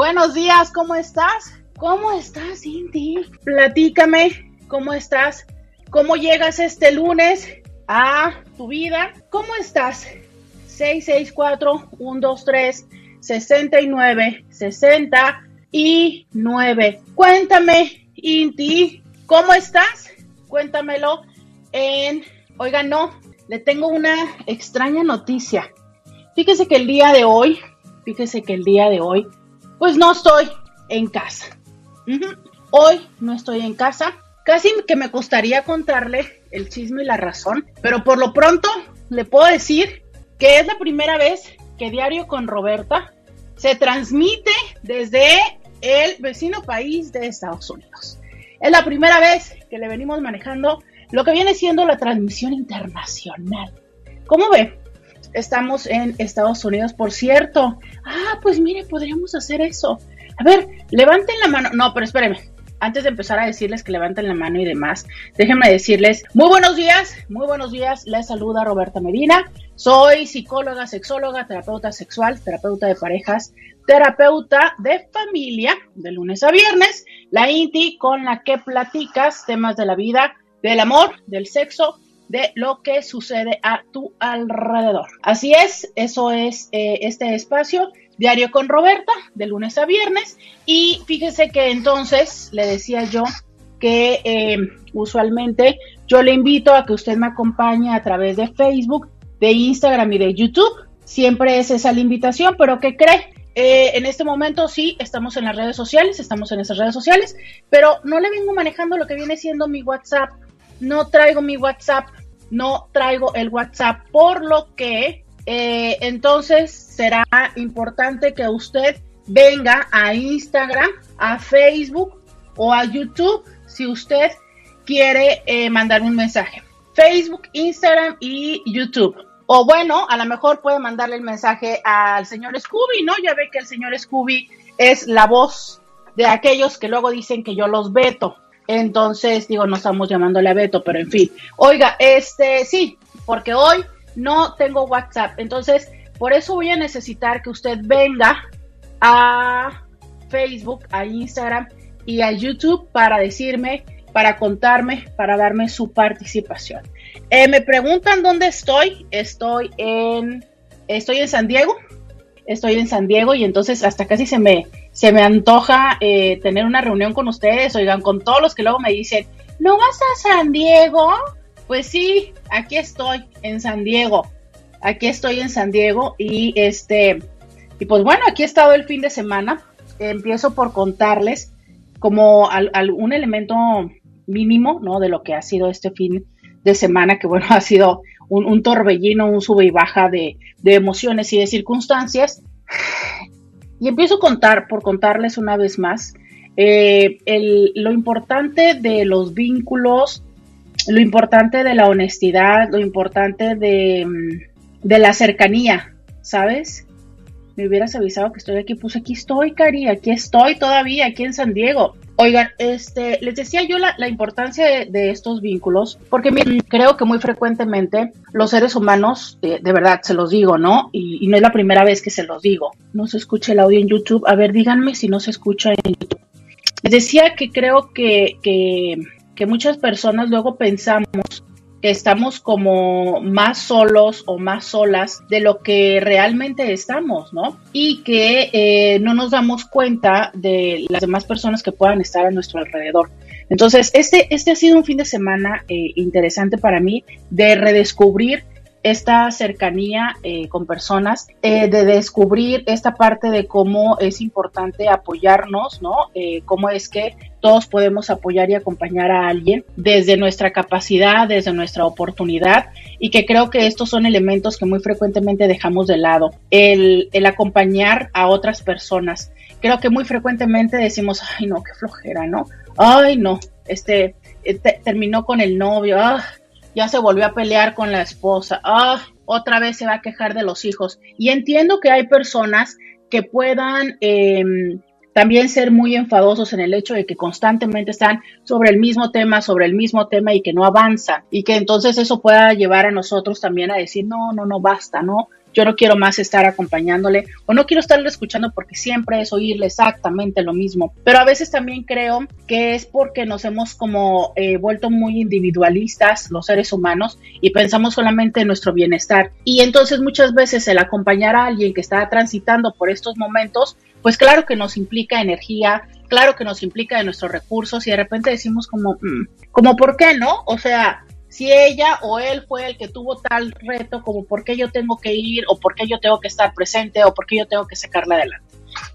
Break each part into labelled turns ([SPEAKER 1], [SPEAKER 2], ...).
[SPEAKER 1] buenos días, ¿cómo estás? ¿Cómo estás, Inti? Platícame, ¿cómo estás? ¿Cómo llegas este lunes a tu vida? ¿Cómo estás? 664-123-69-69. Cuéntame, Inti, ¿cómo estás? Cuéntamelo en... Oiga, no, le tengo una extraña noticia. Fíjese que el día de hoy, fíjese que el día de hoy, pues no estoy en casa. Hoy no estoy en casa. Casi que me gustaría contarle el chisme y la razón, pero por lo pronto le puedo decir que es la primera vez que Diario con Roberta se transmite desde el vecino país de Estados Unidos. Es la primera vez que le venimos manejando lo que viene siendo la transmisión internacional. ¿Cómo ve? Estamos en Estados Unidos, por cierto. Ah, pues mire, podríamos hacer eso. A ver, levanten la mano. No, pero espérenme antes de empezar a decirles que levanten la mano y demás, déjenme decirles muy buenos días, muy buenos días. Les saluda Roberta Medina. Soy psicóloga, sexóloga, terapeuta sexual, terapeuta de parejas, terapeuta de familia, de lunes a viernes, la INTI con la que platicas temas de la vida, del amor, del sexo, de lo que sucede a tu alrededor. Así es, eso es eh, este espacio Diario con Roberta, de lunes a viernes. Y fíjese que entonces le decía yo que eh, usualmente yo le invito a que usted me acompañe a través de Facebook, de Instagram y de YouTube. Siempre es esa la invitación, pero ¿qué cree? Eh, en este momento sí, estamos en las redes sociales, estamos en esas redes sociales, pero no le vengo manejando lo que viene siendo mi WhatsApp. No traigo mi WhatsApp, no traigo el WhatsApp, por lo que eh, entonces será importante que usted venga a Instagram, a Facebook o a YouTube si usted quiere eh, mandar un mensaje. Facebook, Instagram y YouTube. O bueno, a lo mejor puede mandarle el mensaje al señor Scooby, ¿no? Ya ve que el señor Scooby es la voz de aquellos que luego dicen que yo los veto. Entonces, digo, no estamos llamándole a Beto, pero en fin. Oiga, este, sí, porque hoy no tengo WhatsApp. Entonces, por eso voy a necesitar que usted venga a Facebook, a Instagram y a YouTube para decirme, para contarme, para darme su participación. Eh, me preguntan dónde estoy. Estoy en, estoy en San Diego. Estoy en San Diego y entonces hasta casi se me, se me antoja eh, tener una reunión con ustedes. Oigan, con todos los que luego me dicen, ¿no vas a San Diego? Pues sí, aquí estoy en San Diego. Aquí estoy en San Diego y este y pues bueno, aquí he estado el fin de semana. Empiezo por contarles como algún elemento mínimo, ¿no? De lo que ha sido este fin de semana, que bueno, ha sido un, torbellino, un sube y baja de, emociones y de circunstancias. Y empiezo a contar, por contarles una vez más, eh, lo importante de los vínculos lo importante de la honestidad, lo importante de, mm, de la cercanía, ¿sabes? Me hubieras avisado que estoy aquí, pues aquí estoy, Cari, aquí estoy todavía, aquí en San Diego. Oigan, este, les decía yo la, importancia de, estos vínculos, porque creo que muy frecuentemente los seres humanos, de, verdad, se los digo, ¿no? Y, no es la primera vez que se los digo. No se escucha el audio en YouTube. A ver, díganme si no se escucha en YouTube. Les decía que creo que, que que muchas personas luego pensamos que estamos como más solos o más solas de lo que realmente estamos, ¿no? Y que eh, no nos damos cuenta de las demás personas que puedan estar a nuestro alrededor. Entonces, este, este ha sido un fin de semana eh, interesante para mí de redescubrir esta cercanía eh, con personas, de descubrir esta parte de cómo es importante apoyarnos, ¿no? cómo es que todos podemos apoyar y acompañar a alguien desde nuestra capacidad, desde nuestra oportunidad y que creo que estos son elementos que muy frecuentemente dejamos de lado. El, acompañar a otras personas, creo que muy frecuentemente decimos, ay no, qué flojera, ¿no? Ay no, este, eh, terminó con el novio, ah, ya se volvió a pelear con la esposa, ah, otra vez se va a quejar de los hijos. Y entiendo que hay personas que puedan em, también ser muy enfadosos en el hecho de que constantemente están sobre el mismo tema, sobre el mismo tema y que no avanzan y que entonces eso pueda llevar a nosotros también a decir, no, no, no, basta, no, yo no quiero más estar acompañándole o no quiero estarle escuchando porque siempre es oírle exactamente lo mismo. Pero a veces también creo que es porque nos hemos como eh, vuelto muy individualistas los seres humanos y pensamos solamente en nuestro bienestar. Y entonces muchas veces el acompañar a alguien que está transitando por estos momentos, pues claro que nos implica energía, claro que nos implica de nuestros recursos y de repente decimos como, mm, como, ¿por qué no? O sea, si ella o él fue el que tuvo tal reto, como por qué yo tengo que ir o por qué yo tengo que estar presente o por qué yo tengo que sacarla adelante.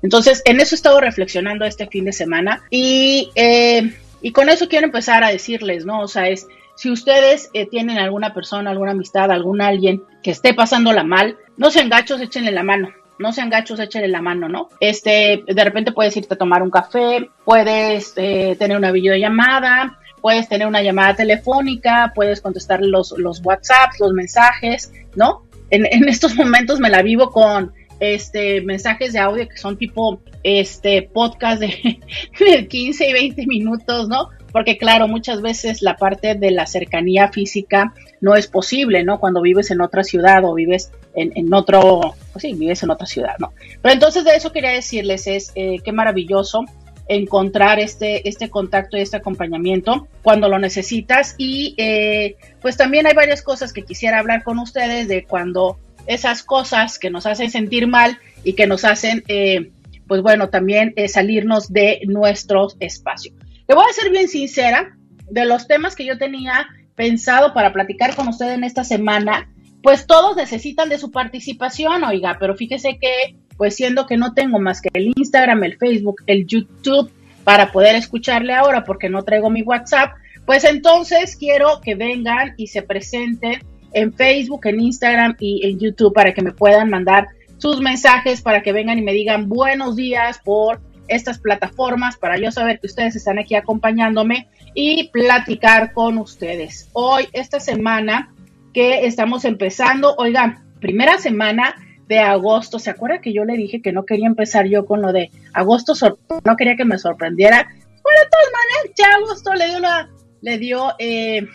[SPEAKER 1] Entonces, en eso he estado reflexionando este fin de semana y, eh, y con eso quiero empezar a decirles, ¿no? O sea, es, si ustedes eh, tienen alguna persona, alguna amistad, algún alguien que esté pasándola mal, no sean gachos, échenle la mano. No sean gachos, échenle la mano, ¿no? Este, de repente puedes irte a tomar un café, puedes eh, tener una videollamada, puedes tener una llamada telefónica, puedes contestar los, los WhatsApps, los mensajes, ¿no? En, en, estos momentos me la vivo con este mensajes de audio que son tipo este podcast de, de 15 y 20 minutos, ¿no? Porque claro, muchas veces la parte de la cercanía física no es posible, ¿no? Cuando vives en otra ciudad o vives en, otro, pues sí, vives en otra ciudad, ¿no? Pero entonces de eso quería decirles es eh, qué maravilloso encontrar este, este contacto y este acompañamiento cuando lo necesitas. Y eh, pues también hay varias cosas que quisiera hablar con ustedes de cuando esas cosas que nos hacen sentir mal y que nos hacen, eh, pues bueno, también eh, salirnos de nuestro espacio. Le voy a ser bien sincera, de los temas que yo tenía pensado para platicar con ustedes en esta semana, pues todos necesitan de su participación, oiga, pero fíjese que pues siendo que no tengo más que el Instagram, el Facebook, el YouTube para poder escucharle ahora porque no traigo mi WhatsApp, pues entonces quiero que vengan y se presenten en Facebook, en Instagram y en YouTube para que me puedan mandar sus mensajes, para que vengan y me digan buenos días por estas plataformas, para yo saber que ustedes están aquí acompañándome y platicar con ustedes. Hoy, esta semana que estamos empezando, oigan, primera semana de agosto. ¿Se acuerda que yo le dije que no quería empezar yo con lo de agosto? No quería que me sorprendiera. Bueno, de todas maneras, ya agosto le dio la, le dio, eh,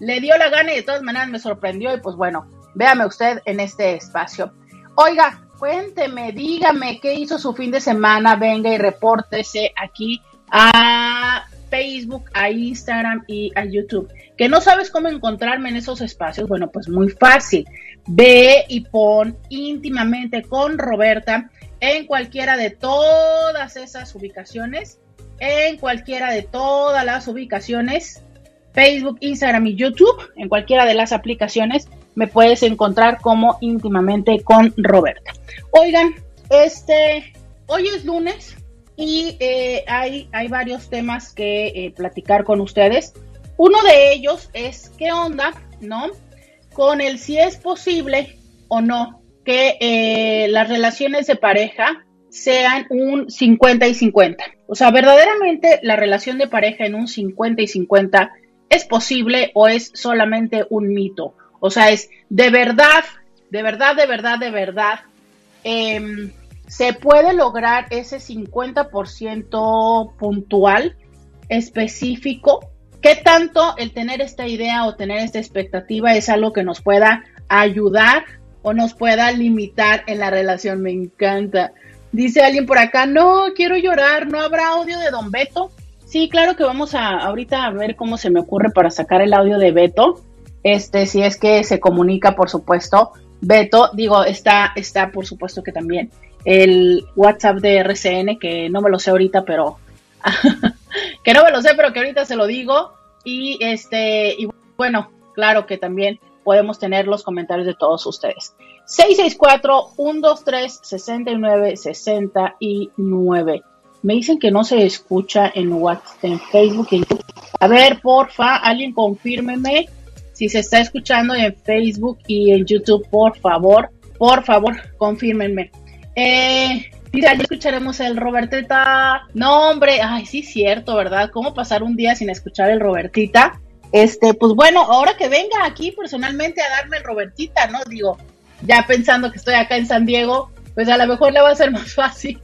[SPEAKER 1] le dio la gana y de todas maneras me sorprendió. Y pues bueno, véame usted en este espacio. Oiga, cuénteme, dígame qué hizo su fin de semana. Venga y repórtese aquí a Facebook, a Instagram y a YouTube. ¿Que no sabes cómo encontrarme en esos espacios? Bueno, pues muy fácil. Ve y pon íntimamente con Roberta en cualquiera de todas esas ubicaciones, en cualquiera de todas las ubicaciones, Facebook, Instagram y YouTube, en cualquiera de las aplicaciones, me puedes encontrar como íntimamente con Roberta. Oigan, este, hoy es lunes, y eh, hay, hay varios temas que eh, platicar con ustedes. Uno de ellos es qué onda, ¿no? Con el si es posible o no que eh, las relaciones de pareja sean un 50 y 50. O sea, verdaderamente la relación de pareja en un 50 y 50 es posible o es solamente un mito. O sea, es de verdad, de verdad, de verdad, de verdad. Eh, se puede lograr ese 50% puntual, específico. ¿Qué tanto el tener esta idea o tener esta expectativa es algo que nos pueda ayudar o nos pueda limitar en la relación? Me encanta. Dice alguien por acá, no, quiero llorar, ¿no habrá audio de Don Beto? Sí, claro que vamos a ahorita a ver cómo se me ocurre para sacar el audio de Beto. Este, si es que se comunica, por supuesto. Beto, digo, está, está por supuesto que también el WhatsApp de RCN, que no me lo sé ahorita, pero que no me lo sé, pero que ahorita se lo digo. Y este, y bueno, claro que también podemos tener los comentarios de todos ustedes. 664-123-6969. Me dicen que no se escucha en WhatsApp, en Facebook. A ver, porfa, alguien confírmeme si se está escuchando en Facebook y en YouTube, por favor. Por favor, confírmenme. Eh, Mira, ya escucharemos el Robertita. No, hombre, ay, sí, cierto, ¿verdad? ¿Cómo pasar un día sin escuchar el Robertita? Este, pues bueno, ahora que venga aquí personalmente a darme el Robertita, ¿no? Digo, ya pensando que estoy acá en San Diego, pues a lo mejor le va a ser más fácil.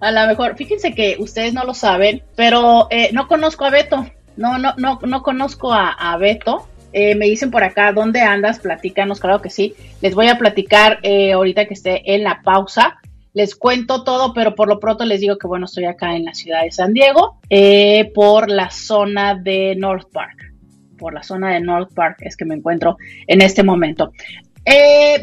[SPEAKER 1] a lo mejor, fíjense que ustedes no lo saben, pero eh, no conozco a Beto. No, no, no, no conozco a, Beto. Eh, me dicen por acá, ¿dónde andas? Platícanos, claro que sí. Les voy a platicar eh, ahorita que esté en la pausa. Les cuento todo, pero por lo pronto les digo que bueno, estoy acá en la ciudad de San Diego, por la zona de North Park. Por la zona de North Park es que me encuentro en este momento.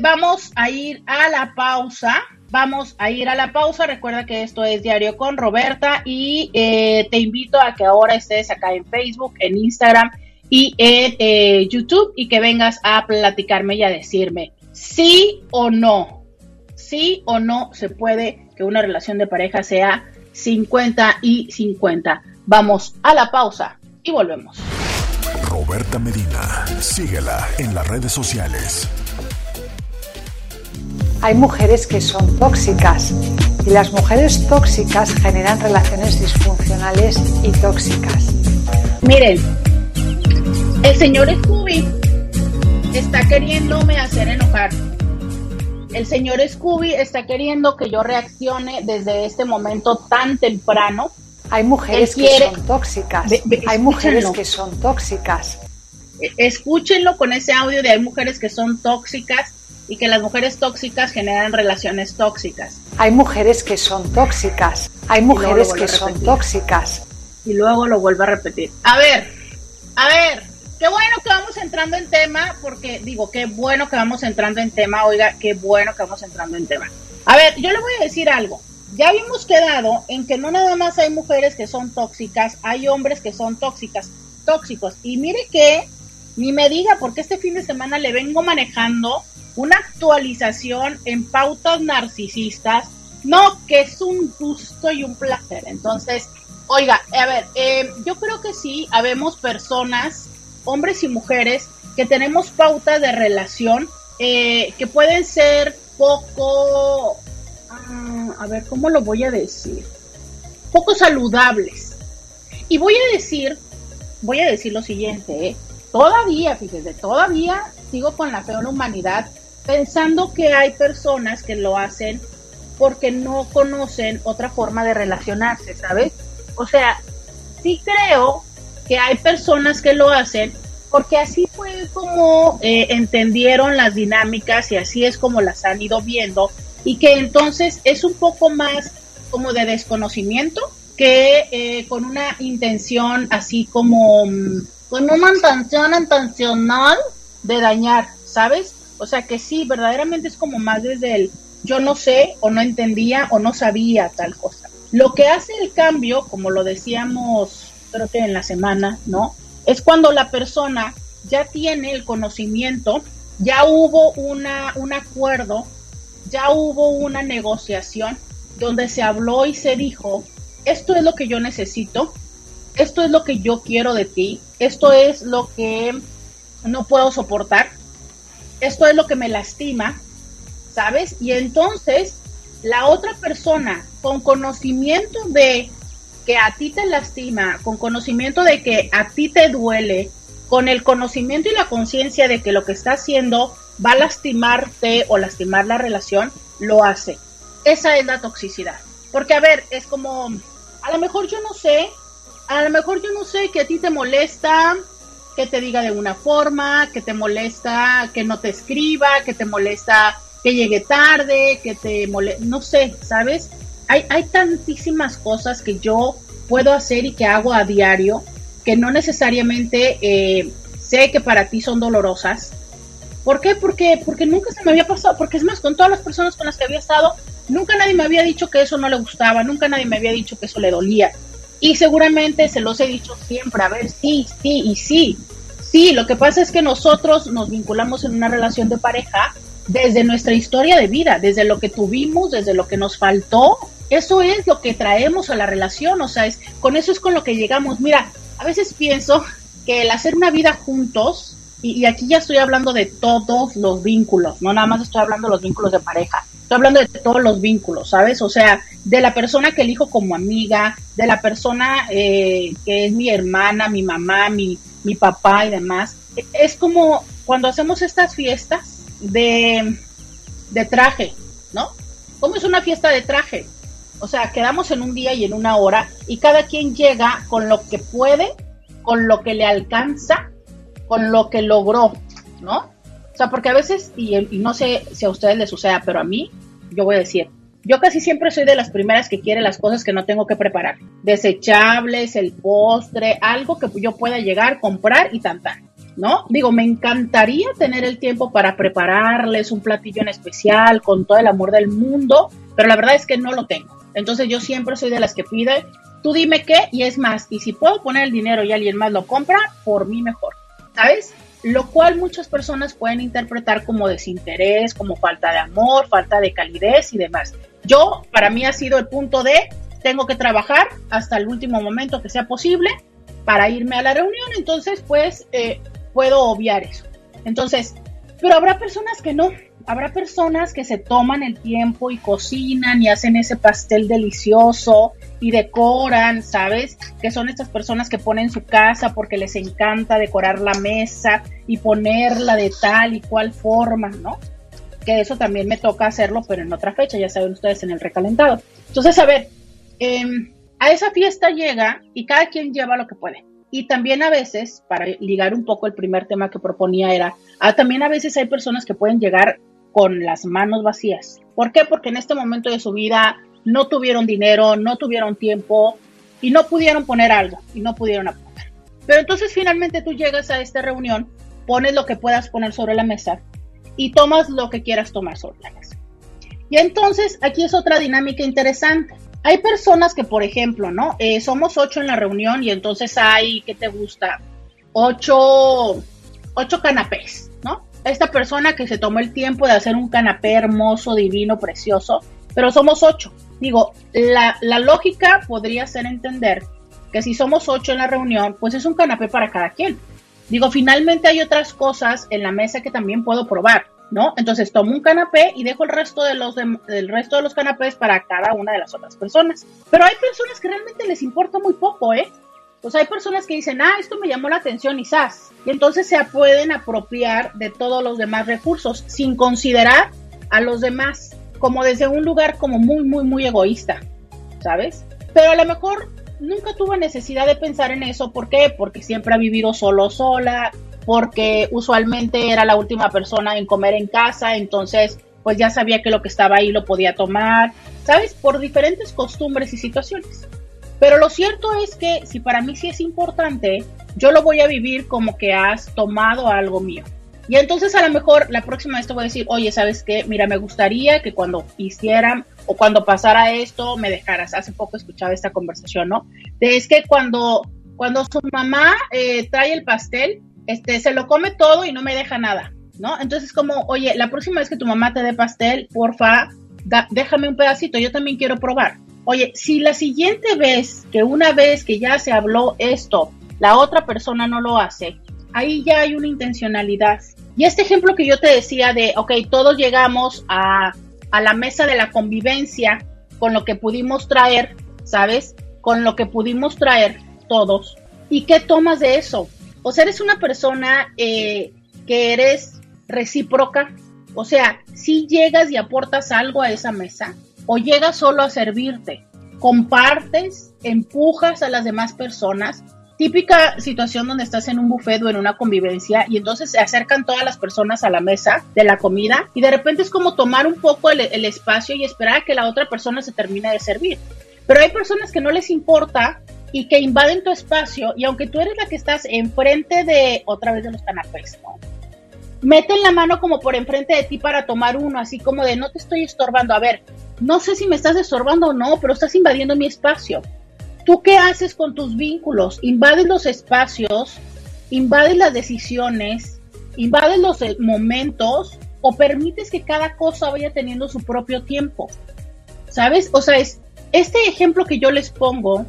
[SPEAKER 1] vamos a ir a la pausa. Vamos a ir a la pausa. Recuerda que esto es Diario con Roberta y eh, te invito a que ahora estés acá en Facebook, en Instagram y en eh, YouTube y que vengas a platicarme y a decirme sí o no, sí o no se puede que una relación de pareja sea 50 y 50. Vamos a la pausa y volvemos.
[SPEAKER 2] Roberta Medina, síguela en las redes sociales
[SPEAKER 3] hay mujeres que son tóxicas y las mujeres tóxicas generan relaciones disfuncionales y tóxicas.
[SPEAKER 1] Miren, el señor Scooby está queriéndome hacer enojar. El señor Scooby está queriendo que yo reaccione desde este momento tan temprano.
[SPEAKER 3] Hay mujeres que son tóxicas. hay mujeres que son tóxicas.
[SPEAKER 1] Escúchenlo con ese audio de hay mujeres que son tóxicas y que las mujeres tóxicas generan relaciones tóxicas.
[SPEAKER 3] Hay mujeres que son tóxicas. Hay mujeres que son tóxicas.
[SPEAKER 1] Y luego lo vuelvo a repetir. A ver, a ver, qué bueno que vamos entrando en tema, porque digo, qué bueno que vamos entrando en tema, oiga, qué bueno que vamos entrando en tema. A ver, yo le voy a decir algo. Ya habíamos quedado en que no nada más hay mujeres que son tóxicas, hay hombres que son tóxicas, tóxicos. Y mire que ni me diga, porque este fin de semana le vengo manejando una actualización en pautas narcisistas, no, que es un gusto y un placer. Entonces, oiga, a ver, eh, yo creo que sí, habemos personas, hombres y mujeres, que tenemos pautas de relación eh, que pueden ser poco, ah, a ver, ¿cómo lo voy a decir? Poco saludables. Y voy a decir, voy a decir lo siguiente, ¿eh? todavía, fíjese, todavía sigo con la fe en la humanidad pensando que hay personas que lo hacen porque no conocen otra forma de relacionarse, ¿sabes? O sea, sí creo que hay personas que lo hacen porque así fue como eh, entendieron las dinámicas y así es como las han ido viendo y que entonces es un poco más como de desconocimiento que eh, con una intención así como mm, con una intención intencional de dañar, ¿sabes? O sea que sí, verdaderamente es como más desde el yo no sé o no entendía o no sabía tal cosa. Lo que hace el cambio, como lo decíamos creo que en la semana, ¿no? Es cuando la persona ya tiene el conocimiento, ya hubo una, un acuerdo, ya hubo una negociación donde se habló y se dijo, esto es lo que yo necesito, esto es lo que yo quiero de ti, esto es lo que no puedo soportar, esto es lo que me lastima, ¿sabes? Y entonces la otra persona con conocimiento de que a ti te lastima, con conocimiento de que a ti te duele, con el conocimiento y la conciencia de que lo que está haciendo va a lastimarte o lastimar la relación, lo hace. Esa es la toxicidad. Porque, a ver, es como, a lo mejor yo no sé, a lo mejor yo no sé que a ti te molesta que te diga de una forma, que te molesta que no te escriba, que te molesta que llegue tarde, que te molesta, no sé, ¿sabes? Hay, hay tantísimas cosas que yo puedo hacer y que hago a diario que no necesariamente eh, sé que para ti son dolorosas. ¿Por qué? Porque, porque nunca se me había pasado, porque es más, con todas las personas con las que había estado, nunca nadie me había dicho que eso no le gustaba, nunca nadie me había dicho que eso le dolía. Y seguramente se los he dicho siempre, a ver, sí, sí y sí. Sí, lo que pasa es que nosotros nos vinculamos en una relación de pareja desde nuestra historia de vida, desde lo que tuvimos, desde lo que nos faltó. Eso es lo que traemos a la relación, o sea, es, con eso es con lo que llegamos. Mira, a veces pienso que el hacer una vida juntos, y, y aquí ya estoy hablando de todos los vínculos, no nada más estoy hablando de los vínculos de pareja, Estoy hablando de todos los vínculos, ¿sabes? O sea, de la persona que elijo como amiga, de la persona eh, que es mi hermana, mi mamá, mi, mi papá y demás. Es como cuando hacemos estas fiestas de, de traje, ¿no? ¿Cómo es una fiesta de traje? O sea, quedamos en un día y en una hora y cada quien llega con lo que puede, con lo que le alcanza, con lo que logró, ¿no? O sea, porque a veces, y, no sé si a ustedes les suceda, pero a mí, yo voy a decir, yo casi siempre soy de las primeras que quiere las cosas que no tengo que preparar. Desechables, el postre, algo que yo pueda llegar, comprar y tan ¿no? Digo, me encantaría tener el tiempo para prepararles un platillo en especial con todo el amor del mundo, pero la verdad es que no lo tengo. Entonces yo siempre soy de las que pide, tú dime qué y es más, y si puedo poner el dinero y alguien más lo compra, por mí mejor, ¿sabes? Lo cual muchas personas pueden interpretar como desinterés, como falta de amor, falta de calidez y demás. Yo, para mí ha sido el punto de, tengo que trabajar hasta el último momento que sea posible para irme a la reunión, entonces pues eh, puedo obviar eso. Entonces, pero habrá personas que no, habrá personas que se toman el tiempo y cocinan y hacen ese pastel delicioso y decoran, ¿sabes? Que son estas personas que ponen su casa porque les encanta decorar la mesa y ponerla de tal y cual forma, ¿no? Que eso también me toca hacerlo, pero en otra fecha, ya saben ustedes, en el recalentado. Entonces, a ver, em, a esa fiesta llega y cada quien lleva lo que puede. Y también a veces, para ligar un poco el primer tema que proponía era, ah, también a veces hay personas que pueden llegar con las manos vacías. ¿Por qué? Porque en este momento de su vida no tuvieron dinero, no tuvieron tiempo y no pudieron poner algo y no pudieron aportar. Pero entonces finalmente tú llegas a esta reunión, pones lo que puedas poner sobre la mesa y tomas lo que quieras tomar sobre la mesa. Y entonces aquí es otra dinámica interesante. Hay personas que, por ejemplo, ¿no? Eh, somos ocho en la reunión y entonces hay, ¿qué te gusta? Ocho, ocho canapés. Esta persona que se tomó el tiempo de hacer un canapé hermoso, divino, precioso, pero somos ocho. Digo, la, la lógica podría ser entender que si somos ocho en la reunión, pues es un canapé para cada quien. Digo, finalmente hay otras cosas en la mesa que también puedo probar. ¿no? Entonces tomo un canapé y dejo el resto de los del resto de los canapés para cada una de las otras personas. Pero hay personas que realmente les importa muy poco, ¿eh? Pues hay personas que dicen, ah, esto me llamó la atención y Y entonces se pueden apropiar de todos los demás recursos sin considerar a los demás como desde un lugar como muy, muy, muy egoísta, ¿sabes? Pero a lo mejor nunca tuvo necesidad de pensar en eso. ¿Por qué? Porque siempre ha vivido solo, sola, porque usualmente era la última persona en comer en casa, entonces pues ya sabía que lo que estaba ahí lo podía tomar, ¿sabes? Por diferentes costumbres y situaciones. Pero lo cierto es que si para mí sí es importante, yo lo voy a vivir como que has tomado algo mío. Y entonces a lo mejor la próxima vez te voy a decir, oye, ¿sabes qué? Mira, me gustaría que cuando hicieran o cuando pasara esto me dejaras. Hace poco escuchaba esta conversación, ¿no? De es que cuando, cuando su mamá eh, trae el pastel, este, se lo come todo y no me deja nada, ¿no? Entonces como, oye, la próxima vez que tu mamá te dé pastel, porfa, déjame un pedacito, yo también quiero probar. Oye, si la siguiente vez, que una vez que ya se habló esto, la otra persona no lo hace, ahí ya hay una intencionalidad. Y este ejemplo que yo te decía de, ok, todos llegamos a, a la mesa de la convivencia con lo que pudimos traer, ¿sabes? Con lo que pudimos traer todos. ¿Y qué tomas de eso? O sea, eres una persona eh, que eres recíproca. O sea, si llegas y aportas algo a esa mesa o llegas solo a servirte, compartes, empujas a las demás personas. Típica situación donde estás en un buffet o en una convivencia y entonces se acercan todas las personas a la mesa de la comida y de repente es como tomar un poco el, espacio y esperar a que la otra persona se termine de servir. Pero hay personas que no les importa y que invaden tu espacio y aunque tú eres la que estás enfrente de otra vez de los canapés, ¿no? Meten la mano como por enfrente de ti para tomar uno, así como de no te estoy estorbando. A ver, no sé si me estás estorbando o no, pero estás invadiendo mi espacio. ¿Tú qué haces con tus vínculos? Invades los espacios, invades las decisiones, invades los eh, momentos o permites que cada cosa vaya teniendo su propio tiempo. ¿Sabes? O sea, es este ejemplo que yo les pongo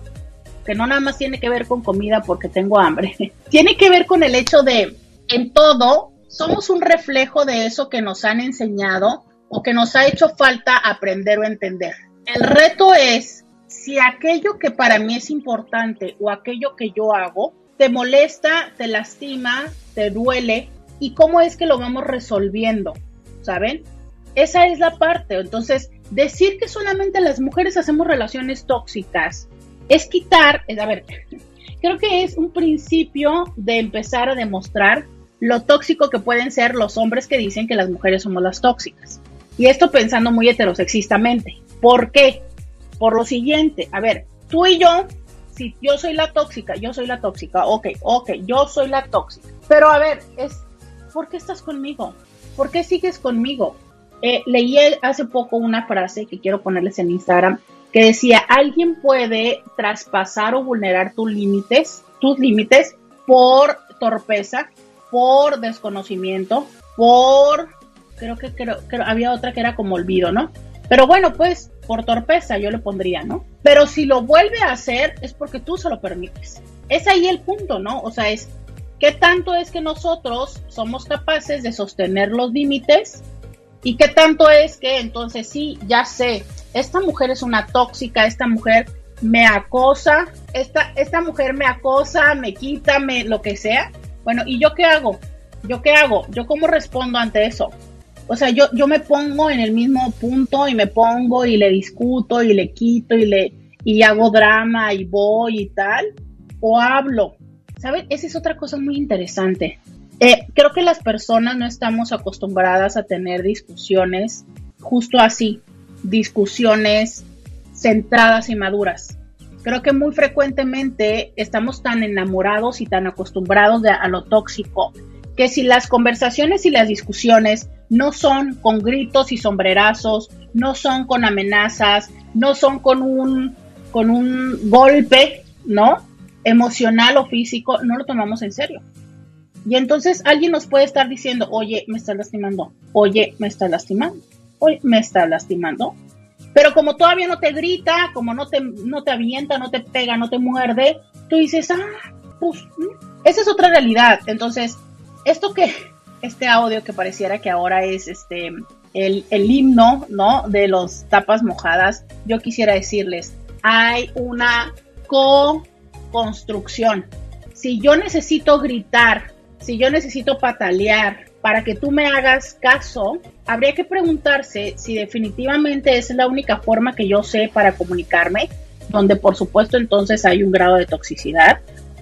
[SPEAKER 1] que no nada más tiene que ver con comida porque tengo hambre, tiene que ver con el hecho de, en todo, somos un reflejo de eso que nos han enseñado o que nos ha hecho falta aprender o entender. El reto es si aquello que para mí es importante o aquello que yo hago te molesta, te lastima, te duele y cómo es que lo vamos resolviendo, ¿saben? Esa es la parte. Entonces, decir que solamente las mujeres hacemos relaciones tóxicas es quitar, a ver, creo que es un principio de empezar a demostrar lo tóxico que pueden ser los hombres que dicen que las mujeres somos las tóxicas. Y esto pensando muy heterosexistamente. ¿Por qué? Por lo siguiente, a ver, tú y yo, si yo soy la tóxica, yo soy la tóxica, ok, ok, yo soy la tóxica. Pero a ver, es, ¿por qué estás conmigo? ¿Por qué sigues conmigo? Eh, leí hace poco una frase que quiero ponerles en Instagram que decía, alguien puede traspasar o vulnerar tus límites, tus límites por torpeza, por desconocimiento, por, creo que creo, había otra que era como olvido, ¿no? Pero bueno, pues por torpeza yo le pondría, ¿no? Pero si lo vuelve a hacer es porque tú se lo permites. Es ahí el punto, ¿no? O sea, es qué tanto es que nosotros somos capaces de sostener los límites y qué tanto es que entonces sí, ya sé, esta mujer es una tóxica, esta mujer me acosa, esta, esta mujer me acosa, me quita, me, lo que sea, bueno, ¿y yo qué hago? ¿Yo qué hago? ¿Yo cómo respondo ante eso? O sea, yo, yo me pongo en el mismo punto y me pongo y le discuto y le quito y le y hago drama y voy y tal, o hablo. ¿Sabes? Esa es otra cosa muy interesante. Eh, creo que las personas no estamos acostumbradas a tener discusiones justo así, discusiones centradas y maduras. Creo que muy frecuentemente estamos tan enamorados y tan acostumbrados a lo tóxico que si las conversaciones y las discusiones no son con gritos y sombrerazos, no son con amenazas, no son con un, con un golpe, ¿no? Emocional o físico, no lo tomamos en serio. Y entonces alguien nos puede estar diciendo, oye, me estás lastimando, oye, me estás lastimando, oye, me estás lastimando. Pero como todavía no te grita, como no te, no te avienta, no te pega, no te muerde, tú dices, ah, pues, esa es otra realidad. Entonces, esto que, este audio que pareciera que ahora es este, el, el himno, ¿no? De los tapas mojadas, yo quisiera decirles, hay una co-construcción. Si yo necesito gritar, si yo necesito patalear, para que tú me hagas caso, habría que preguntarse si definitivamente es la única forma que yo sé para comunicarme, donde por supuesto entonces hay un grado de toxicidad,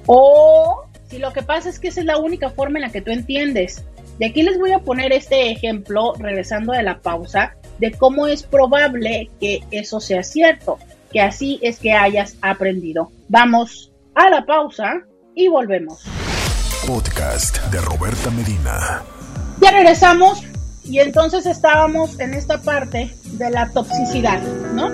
[SPEAKER 1] o si lo que pasa es que esa es la única forma en la que tú entiendes. De aquí les voy a poner este ejemplo, regresando de la pausa, de cómo es probable que eso sea cierto, que así es que hayas aprendido. Vamos a la pausa y volvemos.
[SPEAKER 2] Podcast de Roberta Medina.
[SPEAKER 1] Ya regresamos y entonces estábamos en esta parte de la toxicidad, ¿no?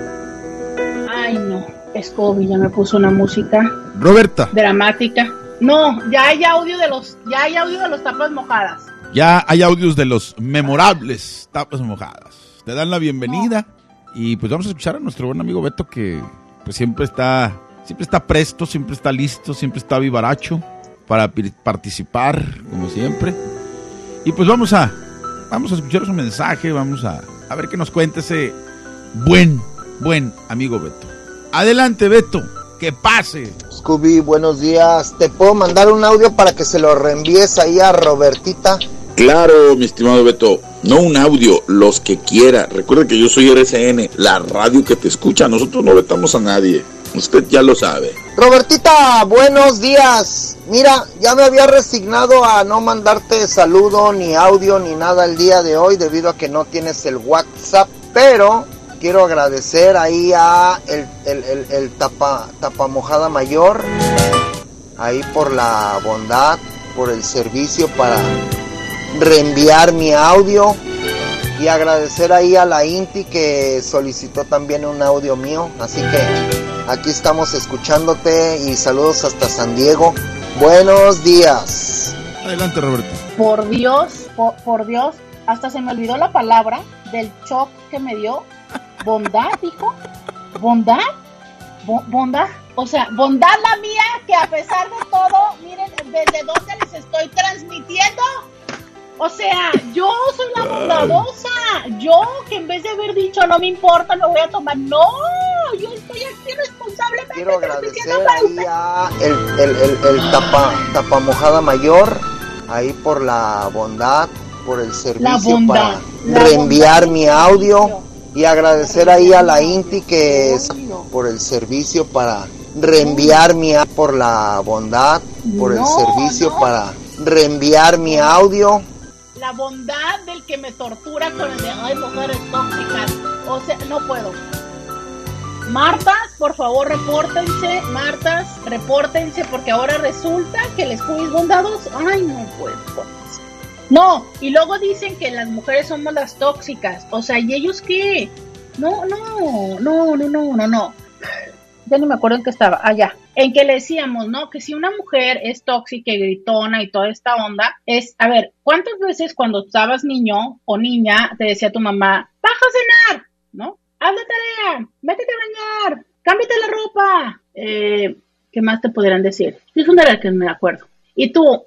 [SPEAKER 1] Ay, no, Scooby ya me puso una música.
[SPEAKER 4] Roberta.
[SPEAKER 1] Dramática. No, ya hay audio de los, ya hay audio de los tapas mojadas.
[SPEAKER 4] Ya hay audios de los memorables tapas mojadas. Te dan la bienvenida y pues vamos a escuchar a nuestro buen amigo Beto que pues siempre está, siempre está presto, siempre está listo, siempre está vivaracho para participar, como siempre. Y pues vamos a, vamos a escuchar su mensaje, vamos a, a ver qué nos cuenta ese buen, buen amigo Beto. Adelante, Beto, que pase.
[SPEAKER 5] Scooby, buenos días. ¿Te puedo mandar un audio para que se lo reenvíes ahí a Robertita?
[SPEAKER 6] Claro, mi estimado Beto. No un audio, los que quiera. Recuerda que yo soy RCN, la radio que te escucha. Nosotros no vetamos a nadie. Usted ya lo sabe.
[SPEAKER 5] Robertita, buenos días. Mira, ya me había resignado a no mandarte saludo, ni audio, ni nada el día de hoy debido a que no tienes el WhatsApp. Pero quiero agradecer ahí a el, el, el, tapa, tapa mojada mayor. Ahí por la bondad, por el servicio para reenviar mi audio y agradecer ahí a la Inti que solicitó también un audio mío. Así que aquí estamos escuchándote y saludos hasta San Diego. Buenos días.
[SPEAKER 4] Adelante, Roberto.
[SPEAKER 1] Por Dios, por, Dios, hasta se me olvidó la palabra del shock que me dio. Bondad, dijo. Bondad. bondad. O sea, bondad la mía que a pesar de todo, miren desde dónde les estoy transmitiendo O sea, yo soy la bondadosa. Yo, que en vez de haber dicho no me importa, me voy a tomar. No, yo estoy aquí responsablemente.
[SPEAKER 5] Quiero agradecer ahí a el, el, el, el tapa, tapa mojada mayor, ahí por la bondad, por el servicio
[SPEAKER 1] bondad,
[SPEAKER 5] para reenviar mi audio y agradecer ahí a la Inti que es por el servicio para reenviar mi por la bondad, por el
[SPEAKER 1] No,
[SPEAKER 5] servicio
[SPEAKER 1] no.
[SPEAKER 5] para reenviar mi audio.
[SPEAKER 1] La bondad del que me tortura con el de ay, mujeres tóxicas. O sea, no puedo. Martas, por favor, repórtense. Martas, repórtense porque ahora resulta que les fuimos bondados. Ay, no puedo. No, y luego dicen que las mujeres somos las tóxicas. O sea, ¿y ellos qué? No, no, no, no, no, no, no. Ya ni me acuerdo en qué estaba. Allá. en que le decíamos, ¿no? Que si una mujer es tóxica y gritona y toda esta onda, es, a ver, ¿cuántas veces cuando estabas niño o niña te decía tu mamá, baja a cenar, ¿no? Haz la tarea, métete a bañar, cámbiate la ropa. Eh, ¿Qué más te podrían decir? Es una de las que me acuerdo. Y tú,